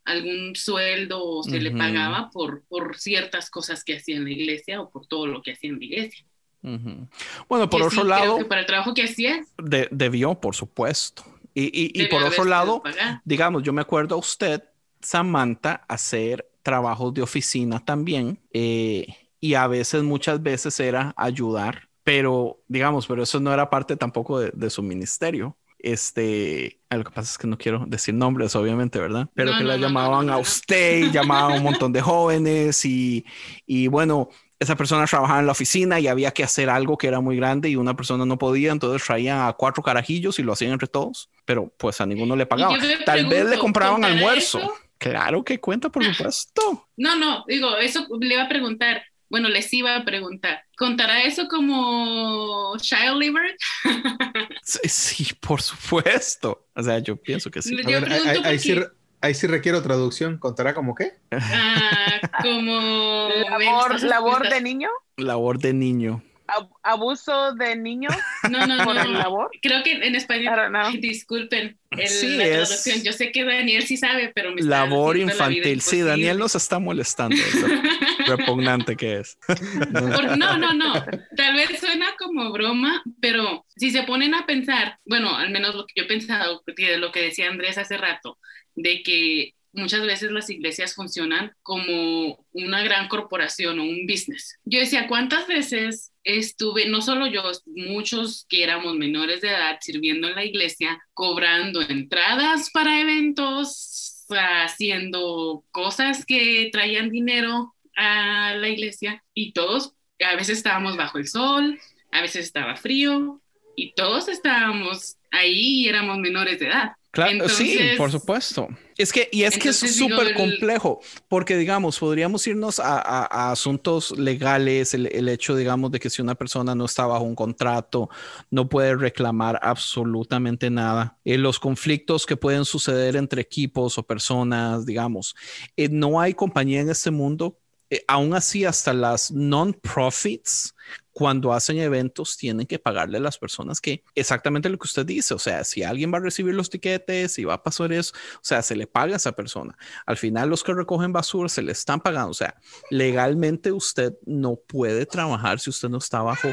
algún sueldo o se le pagaba por, por ciertas cosas que hacía en la iglesia o por todo lo que hacía en la iglesia. Bueno, por Que otro sí, lado, que para el trabajo que hacía, de- debió, por supuesto. Y, y- y por otro lado, digamos, yo me acuerdo a usted, Samantha, hacer trabajos de oficina también. eh, y a veces, muchas veces era ayudar, pero digamos, pero eso no era parte tampoco de, de su ministerio. Este, ah, lo que pasa es que no quiero decir nombres, obviamente, ¿verdad? Pero No, que no, la no, llamaban a usted, y llamaban a un montón de jóvenes y, y bueno, esa persona trabajaba en la oficina y había que hacer algo que era muy grande y una persona no podía, entonces traían a cuatro carajillos y lo hacían entre todos, pero pues a ninguno le pagaban. Tal vez le compraban ¿contará almuerzo. eso? Claro que cuenta, por supuesto. No, no, digo, eso le iba a preguntar. Bueno, les iba a preguntar. ¿Contará eso como child labor? Sí, sí, por supuesto. O sea, yo pienso que sí. A Yo ver, ahí, pregunto ahí sí, porque- ahí sí requiero traducción. ¿Contará como qué? Ah, como Labor, labor de niño, Labor de niño. Ab- abuso de niño No, no, por no. el labor. Creo que en español. Disculpen el- Sí, la es- traducción. Yo sé que Daniel sí sabe, pero me está Labor la infantil. Sí. Daniel nos está molestando. repugnante que es. Por- no, no, no. Tal vez suena como broma, pero si se ponen a pensar, bueno, al menos lo que yo he pensado, que lo que decía Andrés hace rato, de que muchas veces las iglesias funcionan como una gran corporación o un business. Yo decía, ¿cuántas veces estuve, no solo yo, muchos que éramos menores de edad sirviendo en la iglesia, cobrando entradas para eventos, haciendo cosas que traían dinero a la iglesia y todos a veces estábamos bajo el sol, a veces estaba frío y todos estábamos ahí y éramos menores de edad. Claro, sí, por supuesto. Es que, y es que es súper el- complejo, porque digamos, podríamos irnos a, a- a asuntos legales, el, el hecho, digamos, de que si una persona no está bajo un contrato, no puede reclamar absolutamente nada. Eh, los conflictos que pueden suceder entre equipos o personas, digamos, eh, no hay compañía en este mundo. eh, aún así, hasta las non-profits cuando hacen eventos tienen que pagarle a las personas que exactamente lo que usted dice, o sea, si alguien va a recibir los tiquetes y va a pasar eso, o sea, se le paga a esa persona. Al final los que recogen basura se le están pagando, o sea, legalmente usted no puede trabajar si usted no está bajo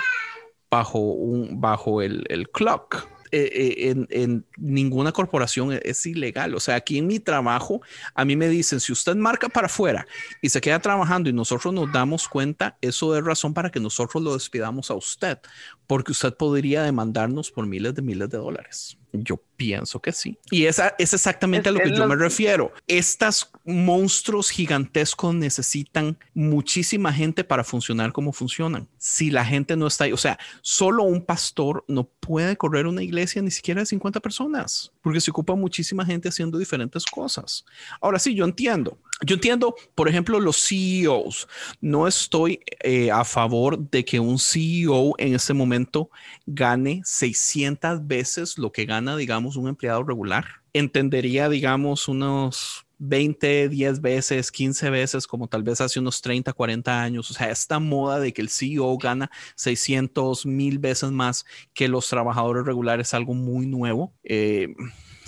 bajo un bajo el, el clock. Eh, eh, en, ninguna corporación es, es ilegal. O sea, aquí en mi trabajo, a mí me dicen, si usted marca para afuera y se queda trabajando y nosotros nos damos cuenta, eso es razón para que nosotros lo despidamos a usted, porque usted podría demandarnos por miles de miles de dólares. Yo pienso que sí. Y esa es exactamente a lo que yo me refiero. Estos monstruos gigantescos necesitan muchísima gente para funcionar como funcionan. Si la gente no está ahí, o sea, solo un pastor no puede correr una iglesia ni siquiera de 50 personas, porque se ocupa muchísima gente haciendo diferentes cosas. Ahora sí, yo entiendo. Yo entiendo, por ejemplo, los CEOs. No estoy eh, a favor de que un CEO en este momento gane 600 veces lo que gana, digamos, un empleado regular. Entendería, digamos, unos 20, 10 veces, 15 veces, como tal vez hace unos 30, 40 años. O sea, esta moda de que el CEO gana 600 mil veces más que los trabajadores regulares es algo muy nuevo. Eh,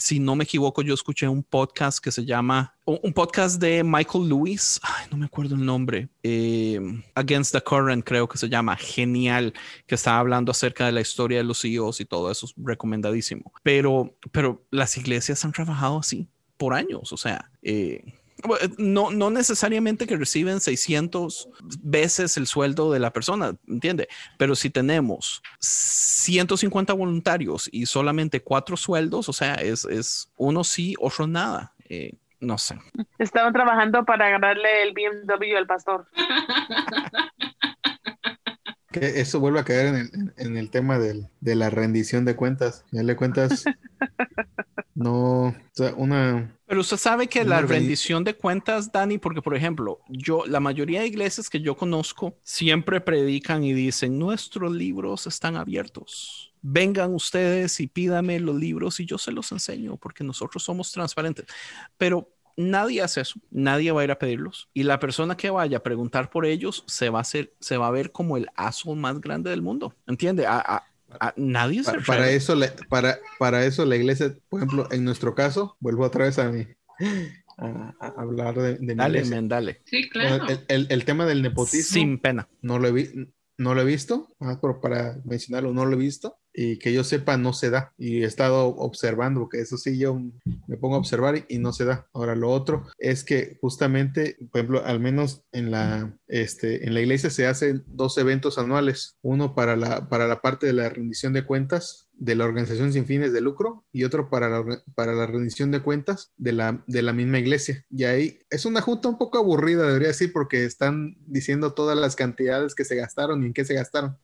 si no me equivoco, yo escuché un podcast que se llama, un podcast de Michael Lewis, ay, no me acuerdo el nombre, eh, Against the Current creo que se llama, genial, que estaba hablando acerca de la historia de los CEOs y todo eso, es recomendadísimo. Pero, pero las iglesias han trabajado así por años, o sea, eh, no, no necesariamente que reciben 600 veces el sueldo de la persona, ¿entiende? Pero si tenemos 150 voluntarios y solamente cuatro sueldos, o sea, es, es uno sí, otro nada. Eh, no sé. Estaban trabajando para agarrarle el BMW al pastor. Que eso vuelve a caer en el, en- en el tema del- de la rendición de cuentas. Ya le cuentas. No, o sea, una. Pero usted sabe que la rendición de cuentas, Dani, porque por ejemplo, yo, la mayoría de iglesias que yo conozco siempre predican y dicen, nuestros libros están abiertos. Vengan ustedes y pídame los libros y yo se los enseño porque nosotros somos transparentes. Pero nadie hace eso, nadie va a ir a pedirlos. Y la persona que vaya a preguntar por ellos se va a hacer, se va a ver como el aso más grande del mundo. ¿Entiende? A- a- Ah, nadie se Pa- para, atreve. eso, la- para, para eso la iglesia, por ejemplo, en nuestro caso, vuelvo otra vez a mí. A, a hablar de, de mi Dale, iglesia. men, dale. Sí, Bueno, claro. el, el- el tema del nepotismo Sin pena. no lo he, vi- no lo he visto, ah, pero para mencionarlo, no lo he visto y que yo sepa no se da y he estado observando, porque eso sí yo me pongo a observar y, no se da. Ahora lo otro es que justamente, por ejemplo, al menos en la, este, en la iglesia se hacen dos eventos anuales, uno para la, para la parte de la rendición de cuentas de la organización sin fines de lucro y otro para la, para la rendición de cuentas de la, de la misma iglesia. Y ahí es una junta un poco aburrida, debería decir, porque están diciendo todas las cantidades que se gastaron y en qué se gastaron.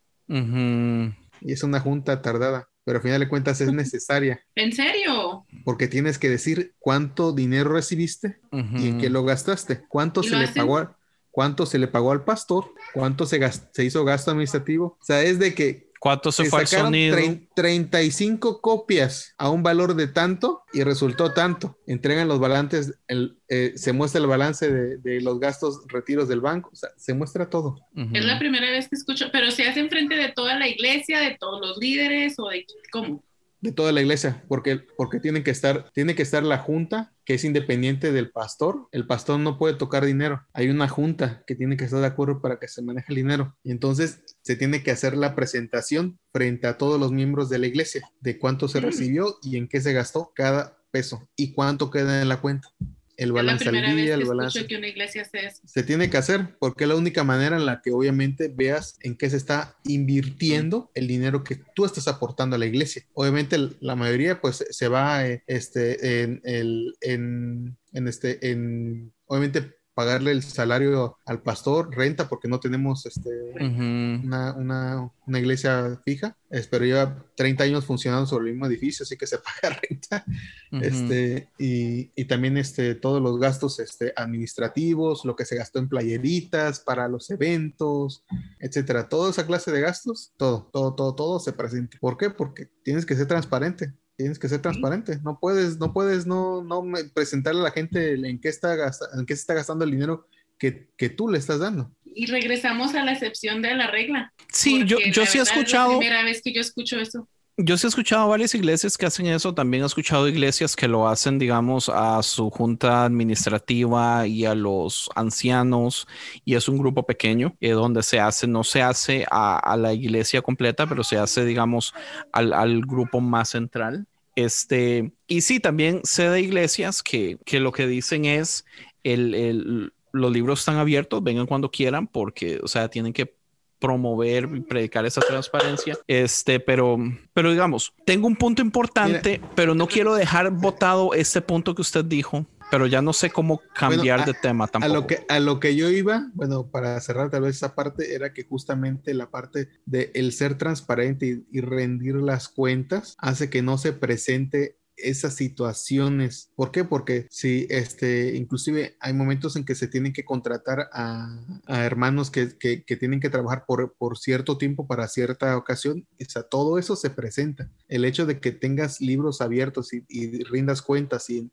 Y es una junta tardada, pero al final de cuentas es necesaria, ¿En serio? porque tienes que decir cuánto dinero recibiste y en qué lo gastaste, cuánto ¿Y se le hacen? pagó, al- cuánto se le pagó al pastor, cuánto se, gas- se hizo gasto administrativo. O sea, es de que ¿Cuánto se se fue al sacaron sonido? trein- 35 copias a un valor de tanto y resultó tanto. Entregan los balances, el, eh, se muestra el balance de, de los gastos, retiros del banco, o sea, se muestra todo. Ujú. Es la primera vez que escucho, pero se hace enfrente de toda la iglesia, de todos los líderes o de cómo. de toda la iglesia, porque, porque tienen que estar, tiene que estar la junta que es independiente del pastor. El pastor no puede tocar dinero. Hay una junta que tiene que estar de acuerdo para que se maneje el dinero. Y entonces se tiene que hacer la presentación frente a todos los miembros de la iglesia de cuánto se Mm. recibió y en qué se gastó cada peso y cuánto queda en la cuenta. El balance al día, el balance escucho que una iglesia hace eso. se tiene que hacer porque es la única manera en la que obviamente veas en qué se está invirtiendo el dinero que tú estás aportando a la iglesia. Obviamente la mayoría pues se va eh, este, en, el, en, en este, en obviamente pagarle el salario al pastor, renta porque no tenemos este, una, una, una iglesia fija, pero lleva 30 años funcionando sobre el mismo edificio, así que se paga renta. Este, y, y también este, todos los gastos este, administrativos, lo que se gastó en playeritas para los eventos, etcétera. Toda esa clase de gastos, todo, todo, todo, todo se presenta. ¿Por qué? Porque tienes que ser transparente. Tienes que ser transparente. No puedes, no puedes no, no me- presentarle a la gente en qué está gasta- en qué se está gastando el dinero que, que tú le estás dando. Y regresamos a la excepción de la regla. Sí, yo, yo sí he verdad Es escuchado, la primera vez que yo escucho eso. Yo sí he escuchado varias iglesias que hacen eso. También he escuchado iglesias que lo hacen, digamos, a su junta administrativa y a los ancianos. Y es un grupo pequeño eh, donde se hace, no se hace a, la iglesia completa, pero se hace, digamos, al, al grupo más central. Este, y sí, también sé de iglesias que, que lo que dicen es el, el- los libros están abiertos, vengan cuando quieran, porque, o sea, tienen que promover y predicar esa transparencia. Este, pero, pero digamos, tengo un punto importante, pero no quiero dejar votado este punto que usted dijo, pero ya no sé cómo cambiar Bueno, de tema A tampoco. lo, que, a lo que yo iba, bueno, para cerrar tal vez esa parte, era que justamente la parte de el ser transparente y, y rendir las cuentas hace que no se presente esas situaciones. ¿Por qué? Porque si este, inclusive hay momentos en que se tienen que contratar a, hermanos que, que- tienen que trabajar por, por cierto tiempo para cierta ocasión, o sea, todo eso se presenta. El hecho de que tengas libros abiertos y, y rindas cuentas y,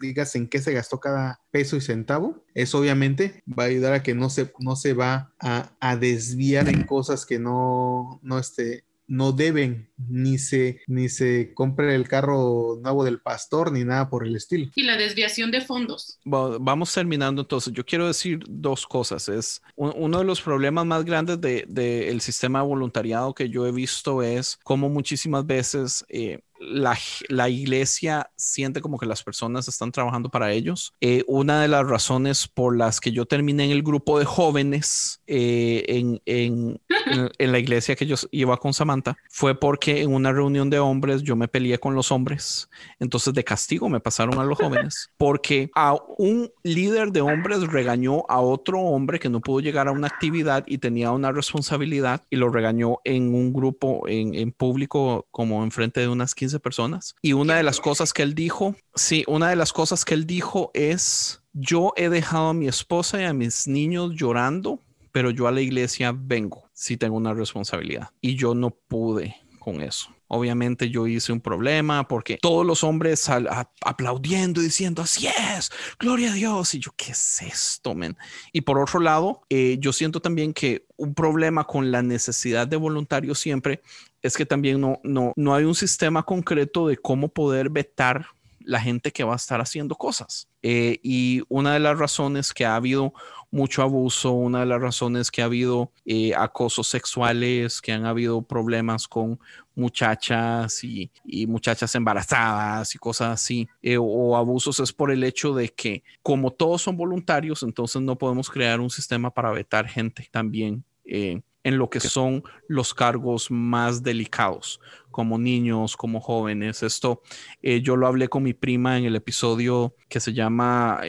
digas en qué se gastó cada peso y centavo, eso obviamente va a ayudar a que no se, no se va a, a desviar en cosas que no, no, este, no deben, ni se, ni se compre el carro nuevo del pastor, ni nada por el estilo. Y la desviación de fondos. Va- Vamos terminando entonces. Yo quiero decir dos cosas. Es un- uno de los problemas más grandes del de, el sistema de voluntariado que yo he visto es cómo muchísimas veces eh, la, la iglesia siente como que las personas están trabajando para ellos. Eh, una de las razones por las que yo terminé en el grupo de jóvenes eh, en, iglesia que yo iba con Samantha fue porque en una reunión de hombres yo me peleé con los hombres. Entonces de castigo me pasaron a los jóvenes porque a un líder de hombres regañó a otro hombre que no pudo llegar a una actividad y tenía una responsabilidad y lo regañó en un grupo en, en público como enfrente de unas 15 personas. Y una de las cosas que él dijo, sí, una de las cosas que él dijo es, yo he dejado a mi esposa y a mis niños llorando, pero yo a la iglesia vengo si tengo una responsabilidad y yo no pude con eso. Obviamente yo hice un problema porque todos los hombres aplaudiendo y diciendo, así es, gloria a Dios. Y yo, ¿qué es esto, men? Y por otro lado, eh, yo siento también que un problema con la necesidad de voluntarios siempre es que también no, no, no hay un sistema concreto de cómo poder vetar la gente que va a estar haciendo cosas. Eh, y una de las razones que ha habido mucho abuso, una de las razones que ha habido eh, acosos sexuales, que han habido problemas con muchachas y, muchachas embarazadas y cosas así, eh, o, abusos es por el hecho de que como todos son voluntarios, entonces no podemos crear un sistema para vetar gente también. Eh, en lo que son los cargos más delicados, como niños, como jóvenes. Esto yo lo hablé con mi prima en el episodio que se llama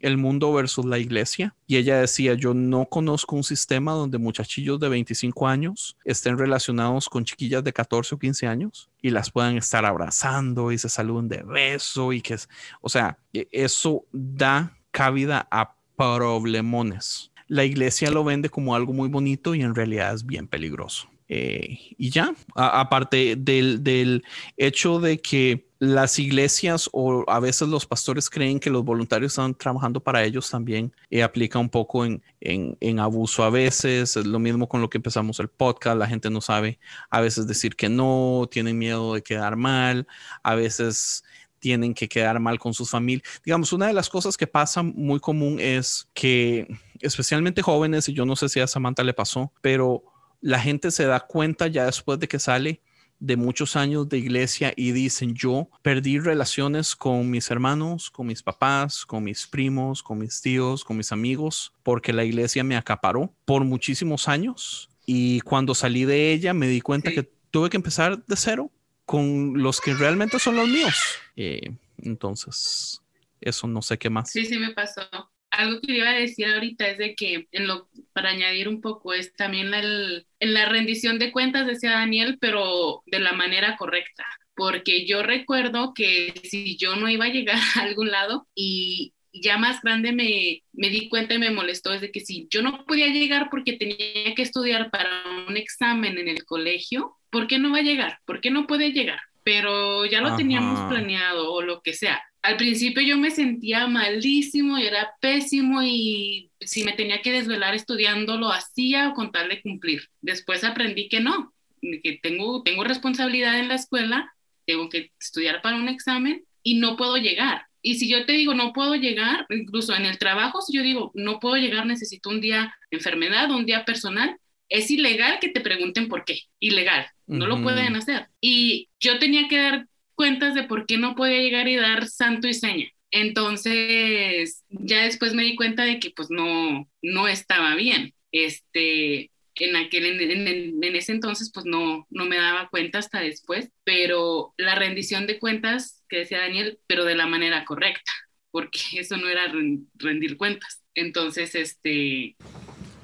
el mundo versus la iglesia. Y ella decía, yo no conozco un sistema donde muchachillos de 25 años estén relacionados con chiquillas de 14 o 15 años y las puedan estar abrazando y se saluden de beso y que es, o sea, e, eso da cabida a problemones. La iglesia lo vende como algo muy bonito y en realidad es bien peligroso. Eh, y ya, aparte del, del hecho de que las iglesias o a veces los pastores creen que los voluntarios están trabajando para ellos también eh, aplica un poco en, en, abuso a veces. Es lo mismo con lo que empezamos el podcast. La gente no sabe a veces decir que no, tienen miedo de quedar mal, a veces tienen que quedar mal con sus familias. Digamos, una de las cosas que pasa muy común es que especialmente jóvenes, y yo no sé si a Samantha le pasó, pero la gente se da cuenta ya después de que sale de muchos años de iglesia y dicen, yo perdí relaciones con mis hermanos, con mis papás, con mis primos, con mis tíos, con mis amigos, porque la iglesia me acaparó por muchísimos años. Y cuando salí de ella me di cuenta que tuve que empezar de cero con los que realmente son los míos. Eh, entonces, eso no sé qué más. Sí, sí me pasó algo que iba a decir ahorita es de que, en lo, para añadir un poco, es también el, en la rendición de cuentas, decía Daniel, pero de la manera correcta. Porque yo recuerdo que si yo no iba a llegar a algún lado y ya más grande me, me di cuenta y me molestó es de que si yo no podía llegar porque tenía que estudiar para un examen en el colegio, ¿por qué no va a llegar? ¿Por qué no puede llegar? Pero ya lo teníamos planeado o lo que sea al principio yo me sentía malísimo y era pésimo y si me tenía que desvelar estudiando lo hacía con tal de cumplir. Después aprendí que no, que tengo, tengo responsabilidad en la escuela, tengo que estudiar para un examen y no puedo llegar. Y si yo te digo no puedo llegar, incluso en el trabajo, si yo digo no puedo llegar, necesito un día enfermedad, un día personal, es ilegal que te pregunten por qué. Ilegal, no lo pueden hacer. Y yo tenía que dar cuentas de por qué no podía llegar y dar santo y seña. Entonces, ya después me di cuenta de que pues no, no estaba bien. Este, en aquel, en, en, ese entonces pues no, no me daba cuenta hasta después, pero la rendición de cuentas que decía Daniel, pero de la manera correcta, porque eso no era rendir cuentas. Entonces, este,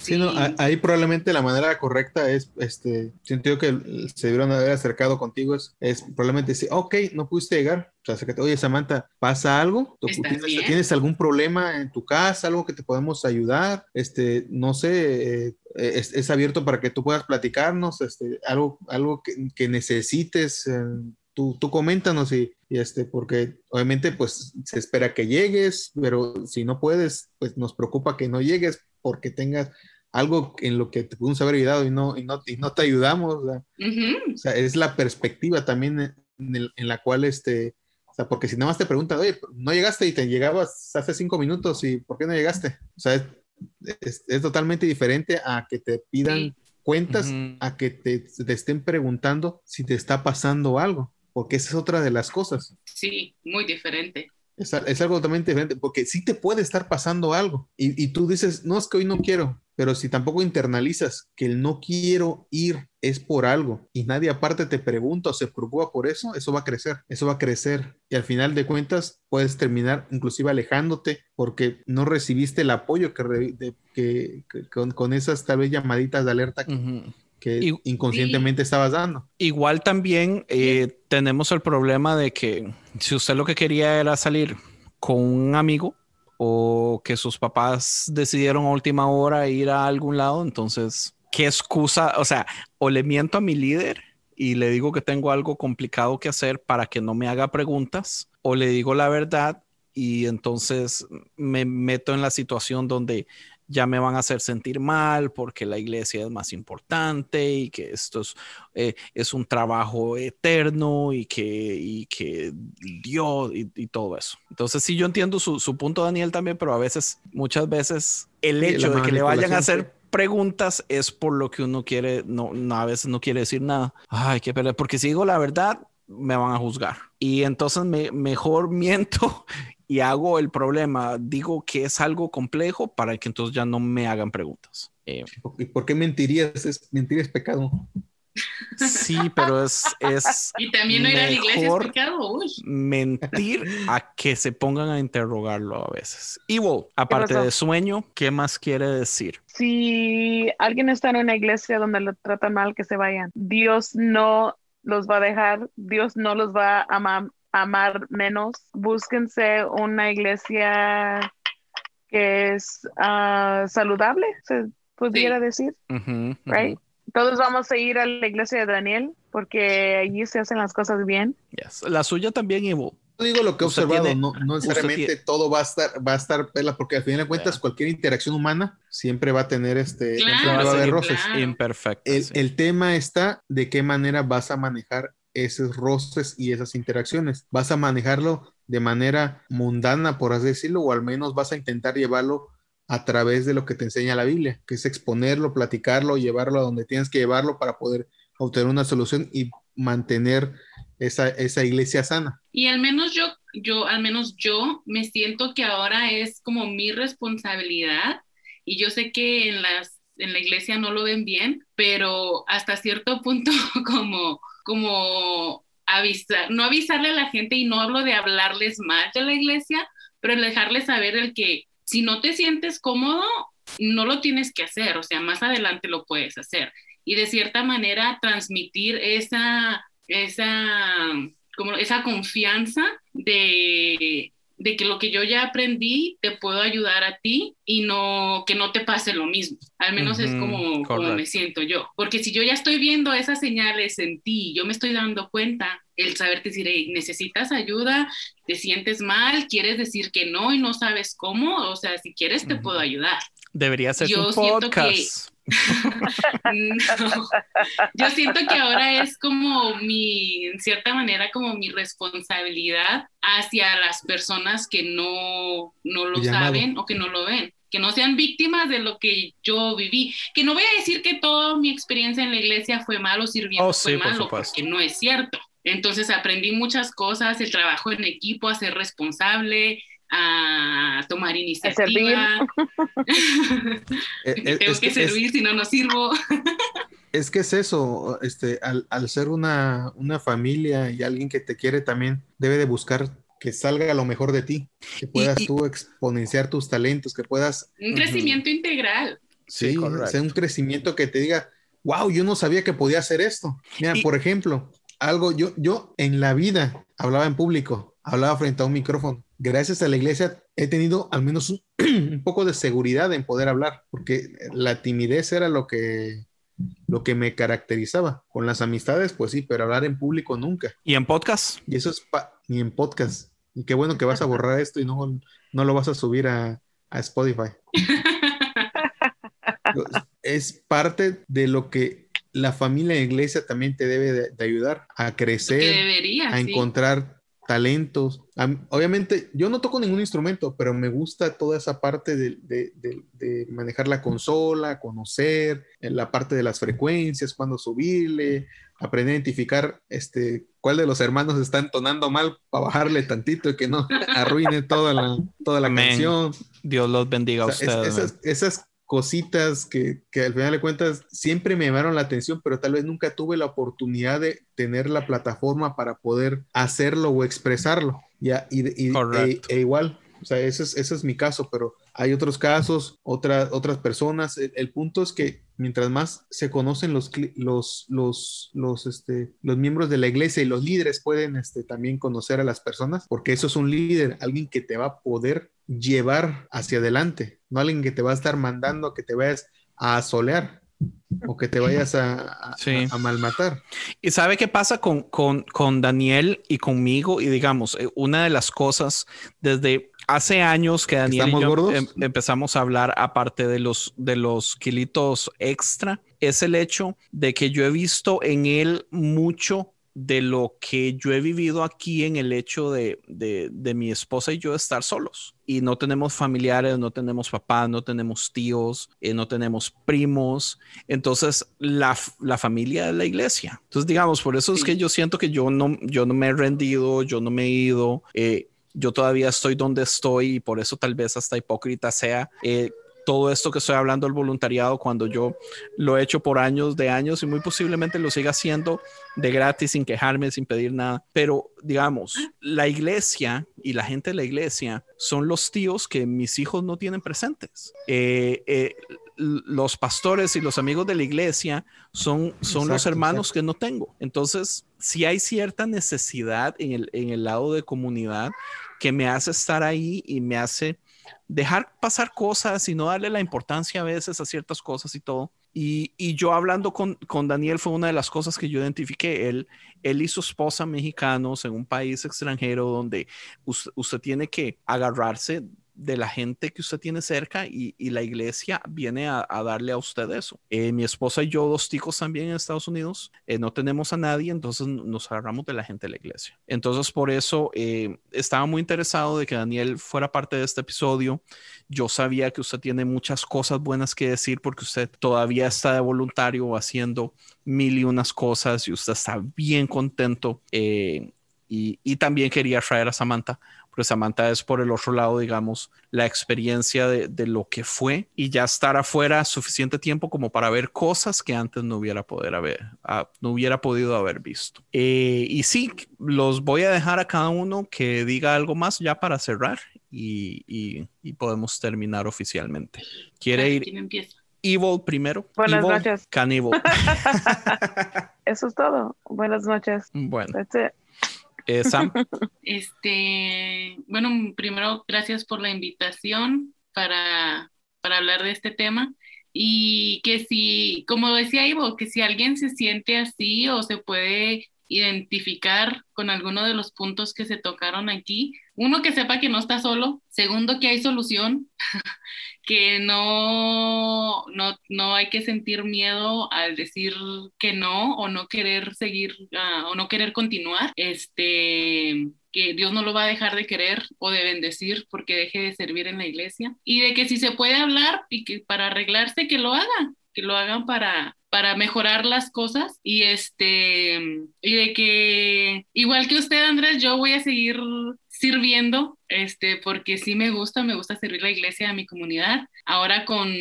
Sí, no, ahí probablemente la manera correcta es, este, sentido que se debieron haber acercado contigo, es, es probablemente decir, ok, no pudiste llegar, o sea, que oye, Samantha, ¿pasa algo? ¿Tienes, algún problema en tu casa, algo que te podemos ayudar? Este, no sé, eh, es, abierto para que tú puedas platicarnos, este, algo, algo que, necesites. Eh, tú, tú coméntanos y, y, este, porque obviamente pues se espera que llegues, pero si no puedes, pues nos preocupa que no llegues porque tengas algo en lo que te pudimos haber ayudado y no, y no, y no te ayudamos. O sea, es la perspectiva también en, la cual, este, o sea, porque si nada más te preguntan, oye, no llegaste y te llegabas hace cinco minutos y ¿por qué no llegaste? O sea, es, es, totalmente diferente a que te pidan cuentas, a que te, te estén preguntando si te está pasando algo, porque esa es otra de las cosas. Sí, muy diferente. Es, es, algo totalmente diferente, porque sí te puede estar pasando algo y, y, tú dices, no, es que hoy no quiero, pero si tampoco internalizas que el no quiero ir es por algo y nadie aparte te pregunta o se preocupa por eso, eso va a crecer, eso va a crecer y al final de cuentas puedes terminar inclusive alejándote porque no recibiste el apoyo que, que, con, esas tal vez llamaditas de alerta que, inconscientemente estabas dando. Igual también eh, tenemos el problema de que si usted lo que quería era salir con un amigo, o que sus papás decidieron a última hora ir a algún lado, entonces, ¿qué excusa? O sea, o le miento a mi líder y le digo que tengo algo complicado que hacer para que no me haga preguntas o le digo la verdad y entonces me meto en la situación donde ya me van a hacer sentir mal porque la iglesia es más importante y que esto es, eh, es un trabajo eterno y que, y que Dios y, todo eso. Entonces sí, yo entiendo su, su, punto, Daniel, también, pero a veces, muchas veces, el hecho de que le vayan a hacer preguntas es por lo que uno quiere, no, no a veces no quiere decir nada. Ay, qué perder, porque si digo la verdad, me van a juzgar. Y entonces me, mejor miento y hago el problema, digo que es algo complejo para que entonces ya no me hagan preguntas. Eh, ¿Y por qué mentirías? Es, mentir es pecado. Sí, pero es, es y también no ir a la iglesia es pecado. Mentir a que se pongan a interrogarlo a veces. Ivo, aparte de sueño, ¿qué más quiere decir? Si alguien está en una iglesia donde lo tratan mal, que se vayan. Dios no los va a dejar, Dios no los va a amar amar menos. Búsquense una iglesia que es ah, saludable, se pudiera decir. right? Todos vamos a ir a la iglesia de Daniel porque allí se hacen las cosas bien. La suya también, Ivo. No digo lo que he observado, no, necesariamente todo va a estar, va a estar pela, porque al final de cuentas, cualquier interacción humana siempre va a tener este, siempre va a haber roces. El, el tema está de qué manera vas a manejar esos roces y esas interacciones. Vas a manejarlo de manera mundana, por así decirlo, o al menos vas a intentar llevarlo a través de lo que te enseña la Biblia, que es exponerlo, platicarlo, llevarlo a donde tienes que llevarlo para poder obtener una solución y mantener esa, esa iglesia sana. Y al menos yo, yo, al menos yo me siento que ahora es como mi responsabilidad y yo sé que en las en la iglesia no lo ven bien, pero hasta cierto punto como como avisar, no avisarle a la gente y no hablo de hablarles mal de la iglesia, pero dejarles saber el que si no te sientes cómodo, no lo tienes que hacer, o sea, más adelante lo puedes hacer. Y de cierta manera transmitir esa, esa, como esa confianza de, de que lo que yo ya aprendí te puedo ayudar a ti y no que no te pase lo mismo. Al menos es como, como, me siento yo. Porque si yo ya estoy viendo esas señales en ti, yo me estoy dando cuenta, el saber decir, necesitas ayuda, te sientes mal, quieres decir que no y no sabes cómo, o sea, si quieres te puedo ayudar. Debería ser yo su podcast. Yo siento que ahora es como mi, en cierta manera, como mi responsabilidad hacia las personas que no, no lo saben o que no lo ven que no sean víctimas de lo que yo viví. Que no voy a decir que toda mi experiencia en la iglesia fue malo, sirviendo oh, fue malo, porque no es cierto. Entonces aprendí muchas cosas, el trabajo en equipo, a ser responsable, a tomar iniciativa. Eh, Tengo que, servir, si no, no sirvo. es que es eso, este, al, al ser una, una, familia y alguien que te quiere también, debe de buscar que salga lo mejor de ti, que puedas tú exponenciar tus talentos, que puedas... Un crecimiento integral. Sí, sea un crecimiento que te diga, wow, yo no sabía que podía hacer esto. Mira, por ejemplo, algo, yo, yo en la vida hablaba en público, hablaba frente a un micrófono gracias a la iglesia he tenido al menos un, poco de seguridad en poder hablar, porque la timidez era lo que, lo que me caracterizaba. Con las amistades, pues sí, pero hablar en público nunca. ¿Y en podcast? Y eso es ni en podcast. Y qué bueno que vas a borrar esto y no, no lo vas a subir a, Spotify. es parte de lo que la familia de iglesia también te debe de, ayudar a crecer, a encontrar talentos. Obviamente, yo no toco ningún instrumento, pero me gusta toda esa parte de, manejar la consola, conocer eh, la parte de las frecuencias, cuándo subirle, aprender a identificar este, cuál de los hermanos está entonando mal para bajarle tantito y que no arruine toda la, toda la canción. Dios los bendiga a ustedes. esas cositas que, al final de cuentas siempre me llamaron la atención, pero tal vez nunca tuve la oportunidad de tener la plataforma para poder hacerlo o expresarlo. Ya, y, e, e igual, o sea, ese es, ese es mi caso, pero hay otros casos, otras otras personas. El, punto es que mientras más se conocen los, los, los, los, este, los miembros de la iglesia y los líderes pueden este, también conocer a las personas, porque eso es un líder, alguien que te va a poder llevar hacia adelante, no alguien que te va a estar mandando que te vayas a solear. o que te vayas a, a, Sí. a- a malmatar. Y sabe qué pasa con, con, con Daniel y conmigo. Y digamos, eh, una de las cosas desde hace años que Daniel y ¿Estamos yo em- empezamos a hablar, aparte de los, de los kilitos extra, es el hecho de que yo he visto en él mucho de lo que yo he vivido aquí en el hecho de, de, de mi esposa y yo estar solos. Y no tenemos familiares, no tenemos papás, no tenemos tíos, eh, no tenemos primos. Entonces, la, la familia es la iglesia. Entonces, digamos, por eso es Sí. que yo siento que yo no, yo no me he rendido, yo no me he ido. eh, yo todavía estoy donde estoy y por eso tal vez hasta hipócrita sea eh, todo esto que estoy hablando del voluntariado cuando yo lo he hecho por años de años y muy posiblemente lo siga haciendo de gratis sin quejarme, sin pedir nada. Pero digamos, la iglesia y la gente de la iglesia son los tíos que mis hijos no tienen presentes. Eh, eh, los pastores y los amigos de la iglesia son, son los hermanos exacto. que no tengo. Entonces, si hay cierta necesidad en el, en el lado de comunidad que me hace estar ahí y me hace dejar pasar cosas y no darle la importancia a veces a ciertas cosas y todo. Y, y yo hablando con, con Daniel fue una de las cosas que yo identifiqué. Él, él y su esposa mexicanos en un país extranjero donde us- usted tiene que agarrarse de la gente que usted tiene cerca y, la iglesia viene a, darle a usted eso. Eh, mi esposa y yo, dos ticos también en Estados Unidos, eh, no tenemos a nadie, entonces nos agarramos de la gente de la iglesia. Entonces por eso eh, estaba muy interesado de que Daniel fuera parte de este episodio. Yo sabía que usted tiene muchas cosas buenas que decir porque usted todavía está de voluntario haciendo mil y unas cosas y usted está bien contento. y, y también quería traer a Samantha porque Samantha es por el otro lado, digamos, la experiencia de, de lo que fue y ya estar afuera suficiente tiempo como para ver cosas que antes no hubiera, poder haber, ah, no hubiera podido haber visto. Eh, y sí, los voy a dejar a cada uno que diga algo más ya para cerrar y, y- y podemos terminar oficialmente. ¿Quiere ir ¿Quién empieza? Evil primero? Buenas Evil, noches. Cannibal. Eso es todo. Buenas noches. bueno, That's it. Eh, Sam, Este, bueno, primero, gracias por la invitación para, para hablar de este tema. Y que si, como decía Ivo, que si alguien se siente así o se puede identificar con alguno de los puntos que se tocaron aquí, uno que sepa que no está solo, segundo que hay solución, que no, no, no hay que sentir miedo al decir que no o no querer seguir ah, o no querer continuar, este, que Dios no lo va a dejar de querer o de bendecir porque deje de servir en la iglesia. Y de que si se puede hablar y que para arreglarse que lo hagan, que lo hagan para para mejorar las cosas. Y este y de que igual que usted Andrés yo voy a seguir sirviendo este porque sí me gusta me gusta servir la iglesia a mi comunidad ahora con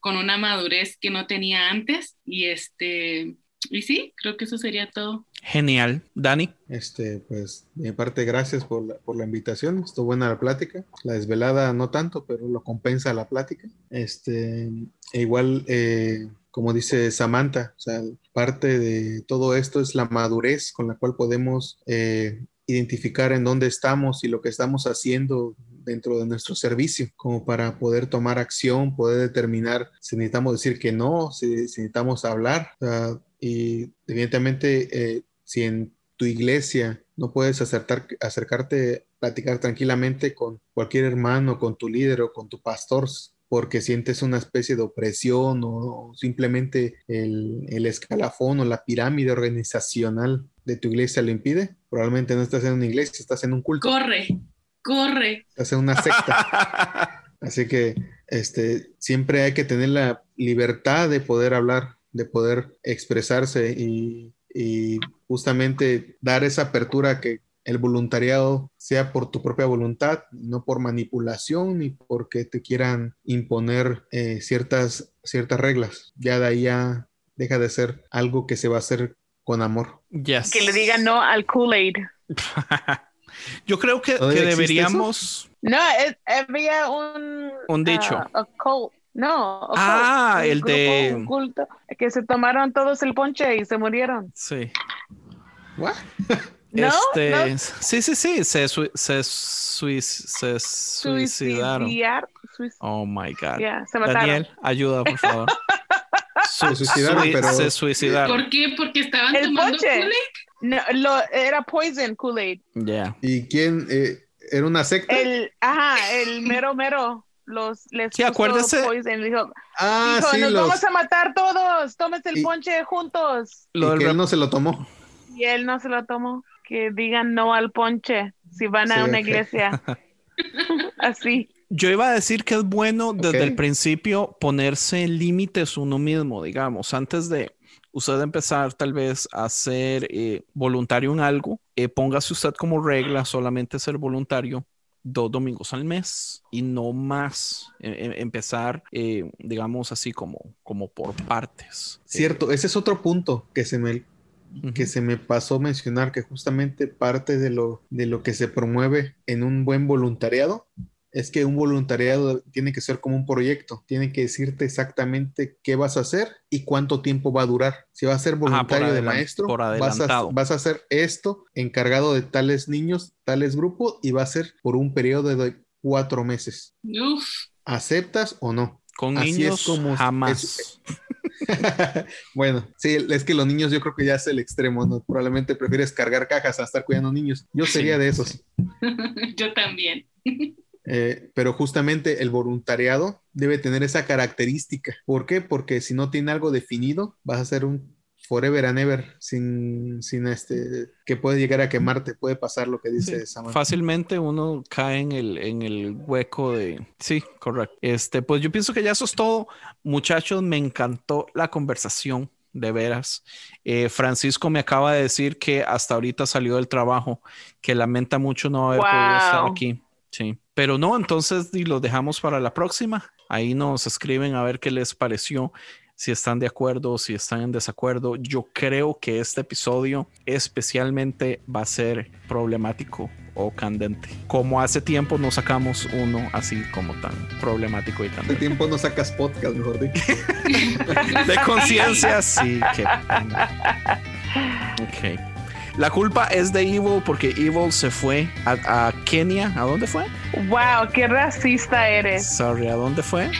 con una madurez que no tenía antes y este y sí creo que eso sería todo genial. Dani, Este, pues, de mi parte, gracias por la, por la invitación. Estuvo buena la plática. La desvelada no tanto, pero lo compensa la plática. Este, e igual, eh, como dice Samantha, o sea, parte de todo esto es la madurez con la cual podemos eh, identificar en dónde estamos y lo que estamos haciendo dentro de nuestro servicio, como para poder tomar acción, poder determinar si necesitamos decir que no, si, si necesitamos hablar. y evidentemente, eh, si en tu iglesia no puedes acercarte, platicar tranquilamente con cualquier hermano, con tu líder o con tu pastor, porque sientes una especie de opresión o, simplemente el, el escalafón o la pirámide organizacional de tu iglesia lo impide, probablemente no estás en una iglesia, estás en un culto, corre corre estás en una secta. Así que este, siempre hay que tener la libertad de poder hablar, de poder expresarse y, y justamente dar esa apertura que el voluntariado sea por tu propia voluntad, no por manipulación ni porque te quieran imponer eh, ciertas, ciertas reglas. Ya de ahí ya deja de ser algo que se va a hacer con amor. yes. Que le digan no al Kool-Aid. Yo creo que, ¿Todavía que existe deberíamos. No, es- había un... Un dicho. ah, a cult. No. a cult. Ah, Un el grupo, de- un culto, que se tomaron todos el ponche y se murieron. Sí. ¿What? ¿No? Este, ¿No? Sí, sí, sí. Se, se, sui- se suicidaron. Suicidar. Suic- Oh my God. Yeah, se mataron. Daniel, ayuda, por favor. Se suicidaron, sui- pero- Se suicidaron. ¿Por qué? Porque estaban El tomando. Kool-Aid. No, lo, era poison Kool-Aid. Ya. ¿Y quién? eh, ¿Era una secta? El, ajá, el mero mero. Los, les Sí, puso acuérdese- poison. Dijo, ah, dijo, sí, nos los... vamos a matar todos. Tómense el Y- ponche juntos. Lo y del que él no se lo tomó. Y él no se lo tomó. Que digan no al ponche si van a Sí, una iglesia. Así. Yo iba a decir que es bueno desde el principio ponerse límites uno mismo, digamos, antes de usted empezar tal vez a ser eh, voluntario en algo, eh, póngase usted como regla solamente ser voluntario dos domingos al mes y no más Eh, eh, empezar, eh, digamos así como, como por partes. Cierto, ese es otro punto que se me, Que se me pasó mencionar, que justamente parte de lo, de lo que se promueve en un buen voluntariado es que un voluntariado tiene que ser como un proyecto, tiene que decirte exactamente qué vas a hacer y cuánto tiempo va a durar. Si vas a ser voluntario de maestro, por vas a, adelantado. vas a hacer esto encargado de tales niños, tales grupos y va a ser por un periodo de cuatro meses. Uf, ¿Aceptas o no? Con Así es niños como- jamás. es- bueno, sí, es que los niños yo creo que ya es el extremo, ¿no? Probablemente prefieres cargar cajas a estar cuidando niños. Yo sería de esos. yo también. Eh, pero justamente el voluntariado debe tener esa característica. ¿Por qué? Porque si no tiene algo definido, vas a ser un forever and ever sin, sin este, que puede llegar a quemarte, puede pasar lo que dice Sí, Samuel. Fácilmente uno cae en el, en el hueco de... Sí, correcto. Este, pues yo pienso que ya eso es todo. Muchachos, me encantó la conversación, de veras. Eh, Francisco me acaba de decir que hasta ahorita salió del trabajo, que lamenta mucho no haber podido estar Wow. aquí. Sí, pero no, entonces y lo dejamos para la próxima. Ahí nos escriben a ver qué les pareció, si están de acuerdo, si están en desacuerdo. Yo creo que este episodio especialmente va a ser problemático o candente. Como hace tiempo no sacamos uno así como tan problemático y Hace candente. tiempo no sacas podcast, mejor dicho. De conciencia, sí. Que... Ok. La culpa es de Evil porque Evil se fue a, a Kenia. ¿A dónde fue? Wow, qué racista eres. Sorry, ¿a dónde fue?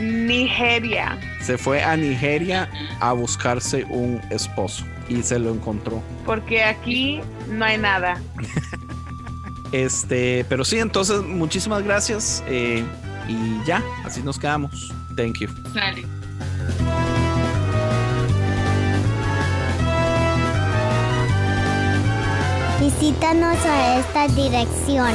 Nigeria. Se fue a Nigeria a buscarse un esposo y se lo encontró. Porque aquí no hay nada. Este, pero sí, entonces muchísimas gracias eh, y ya, así nos quedamos. Thank you. Visítanos a esta dirección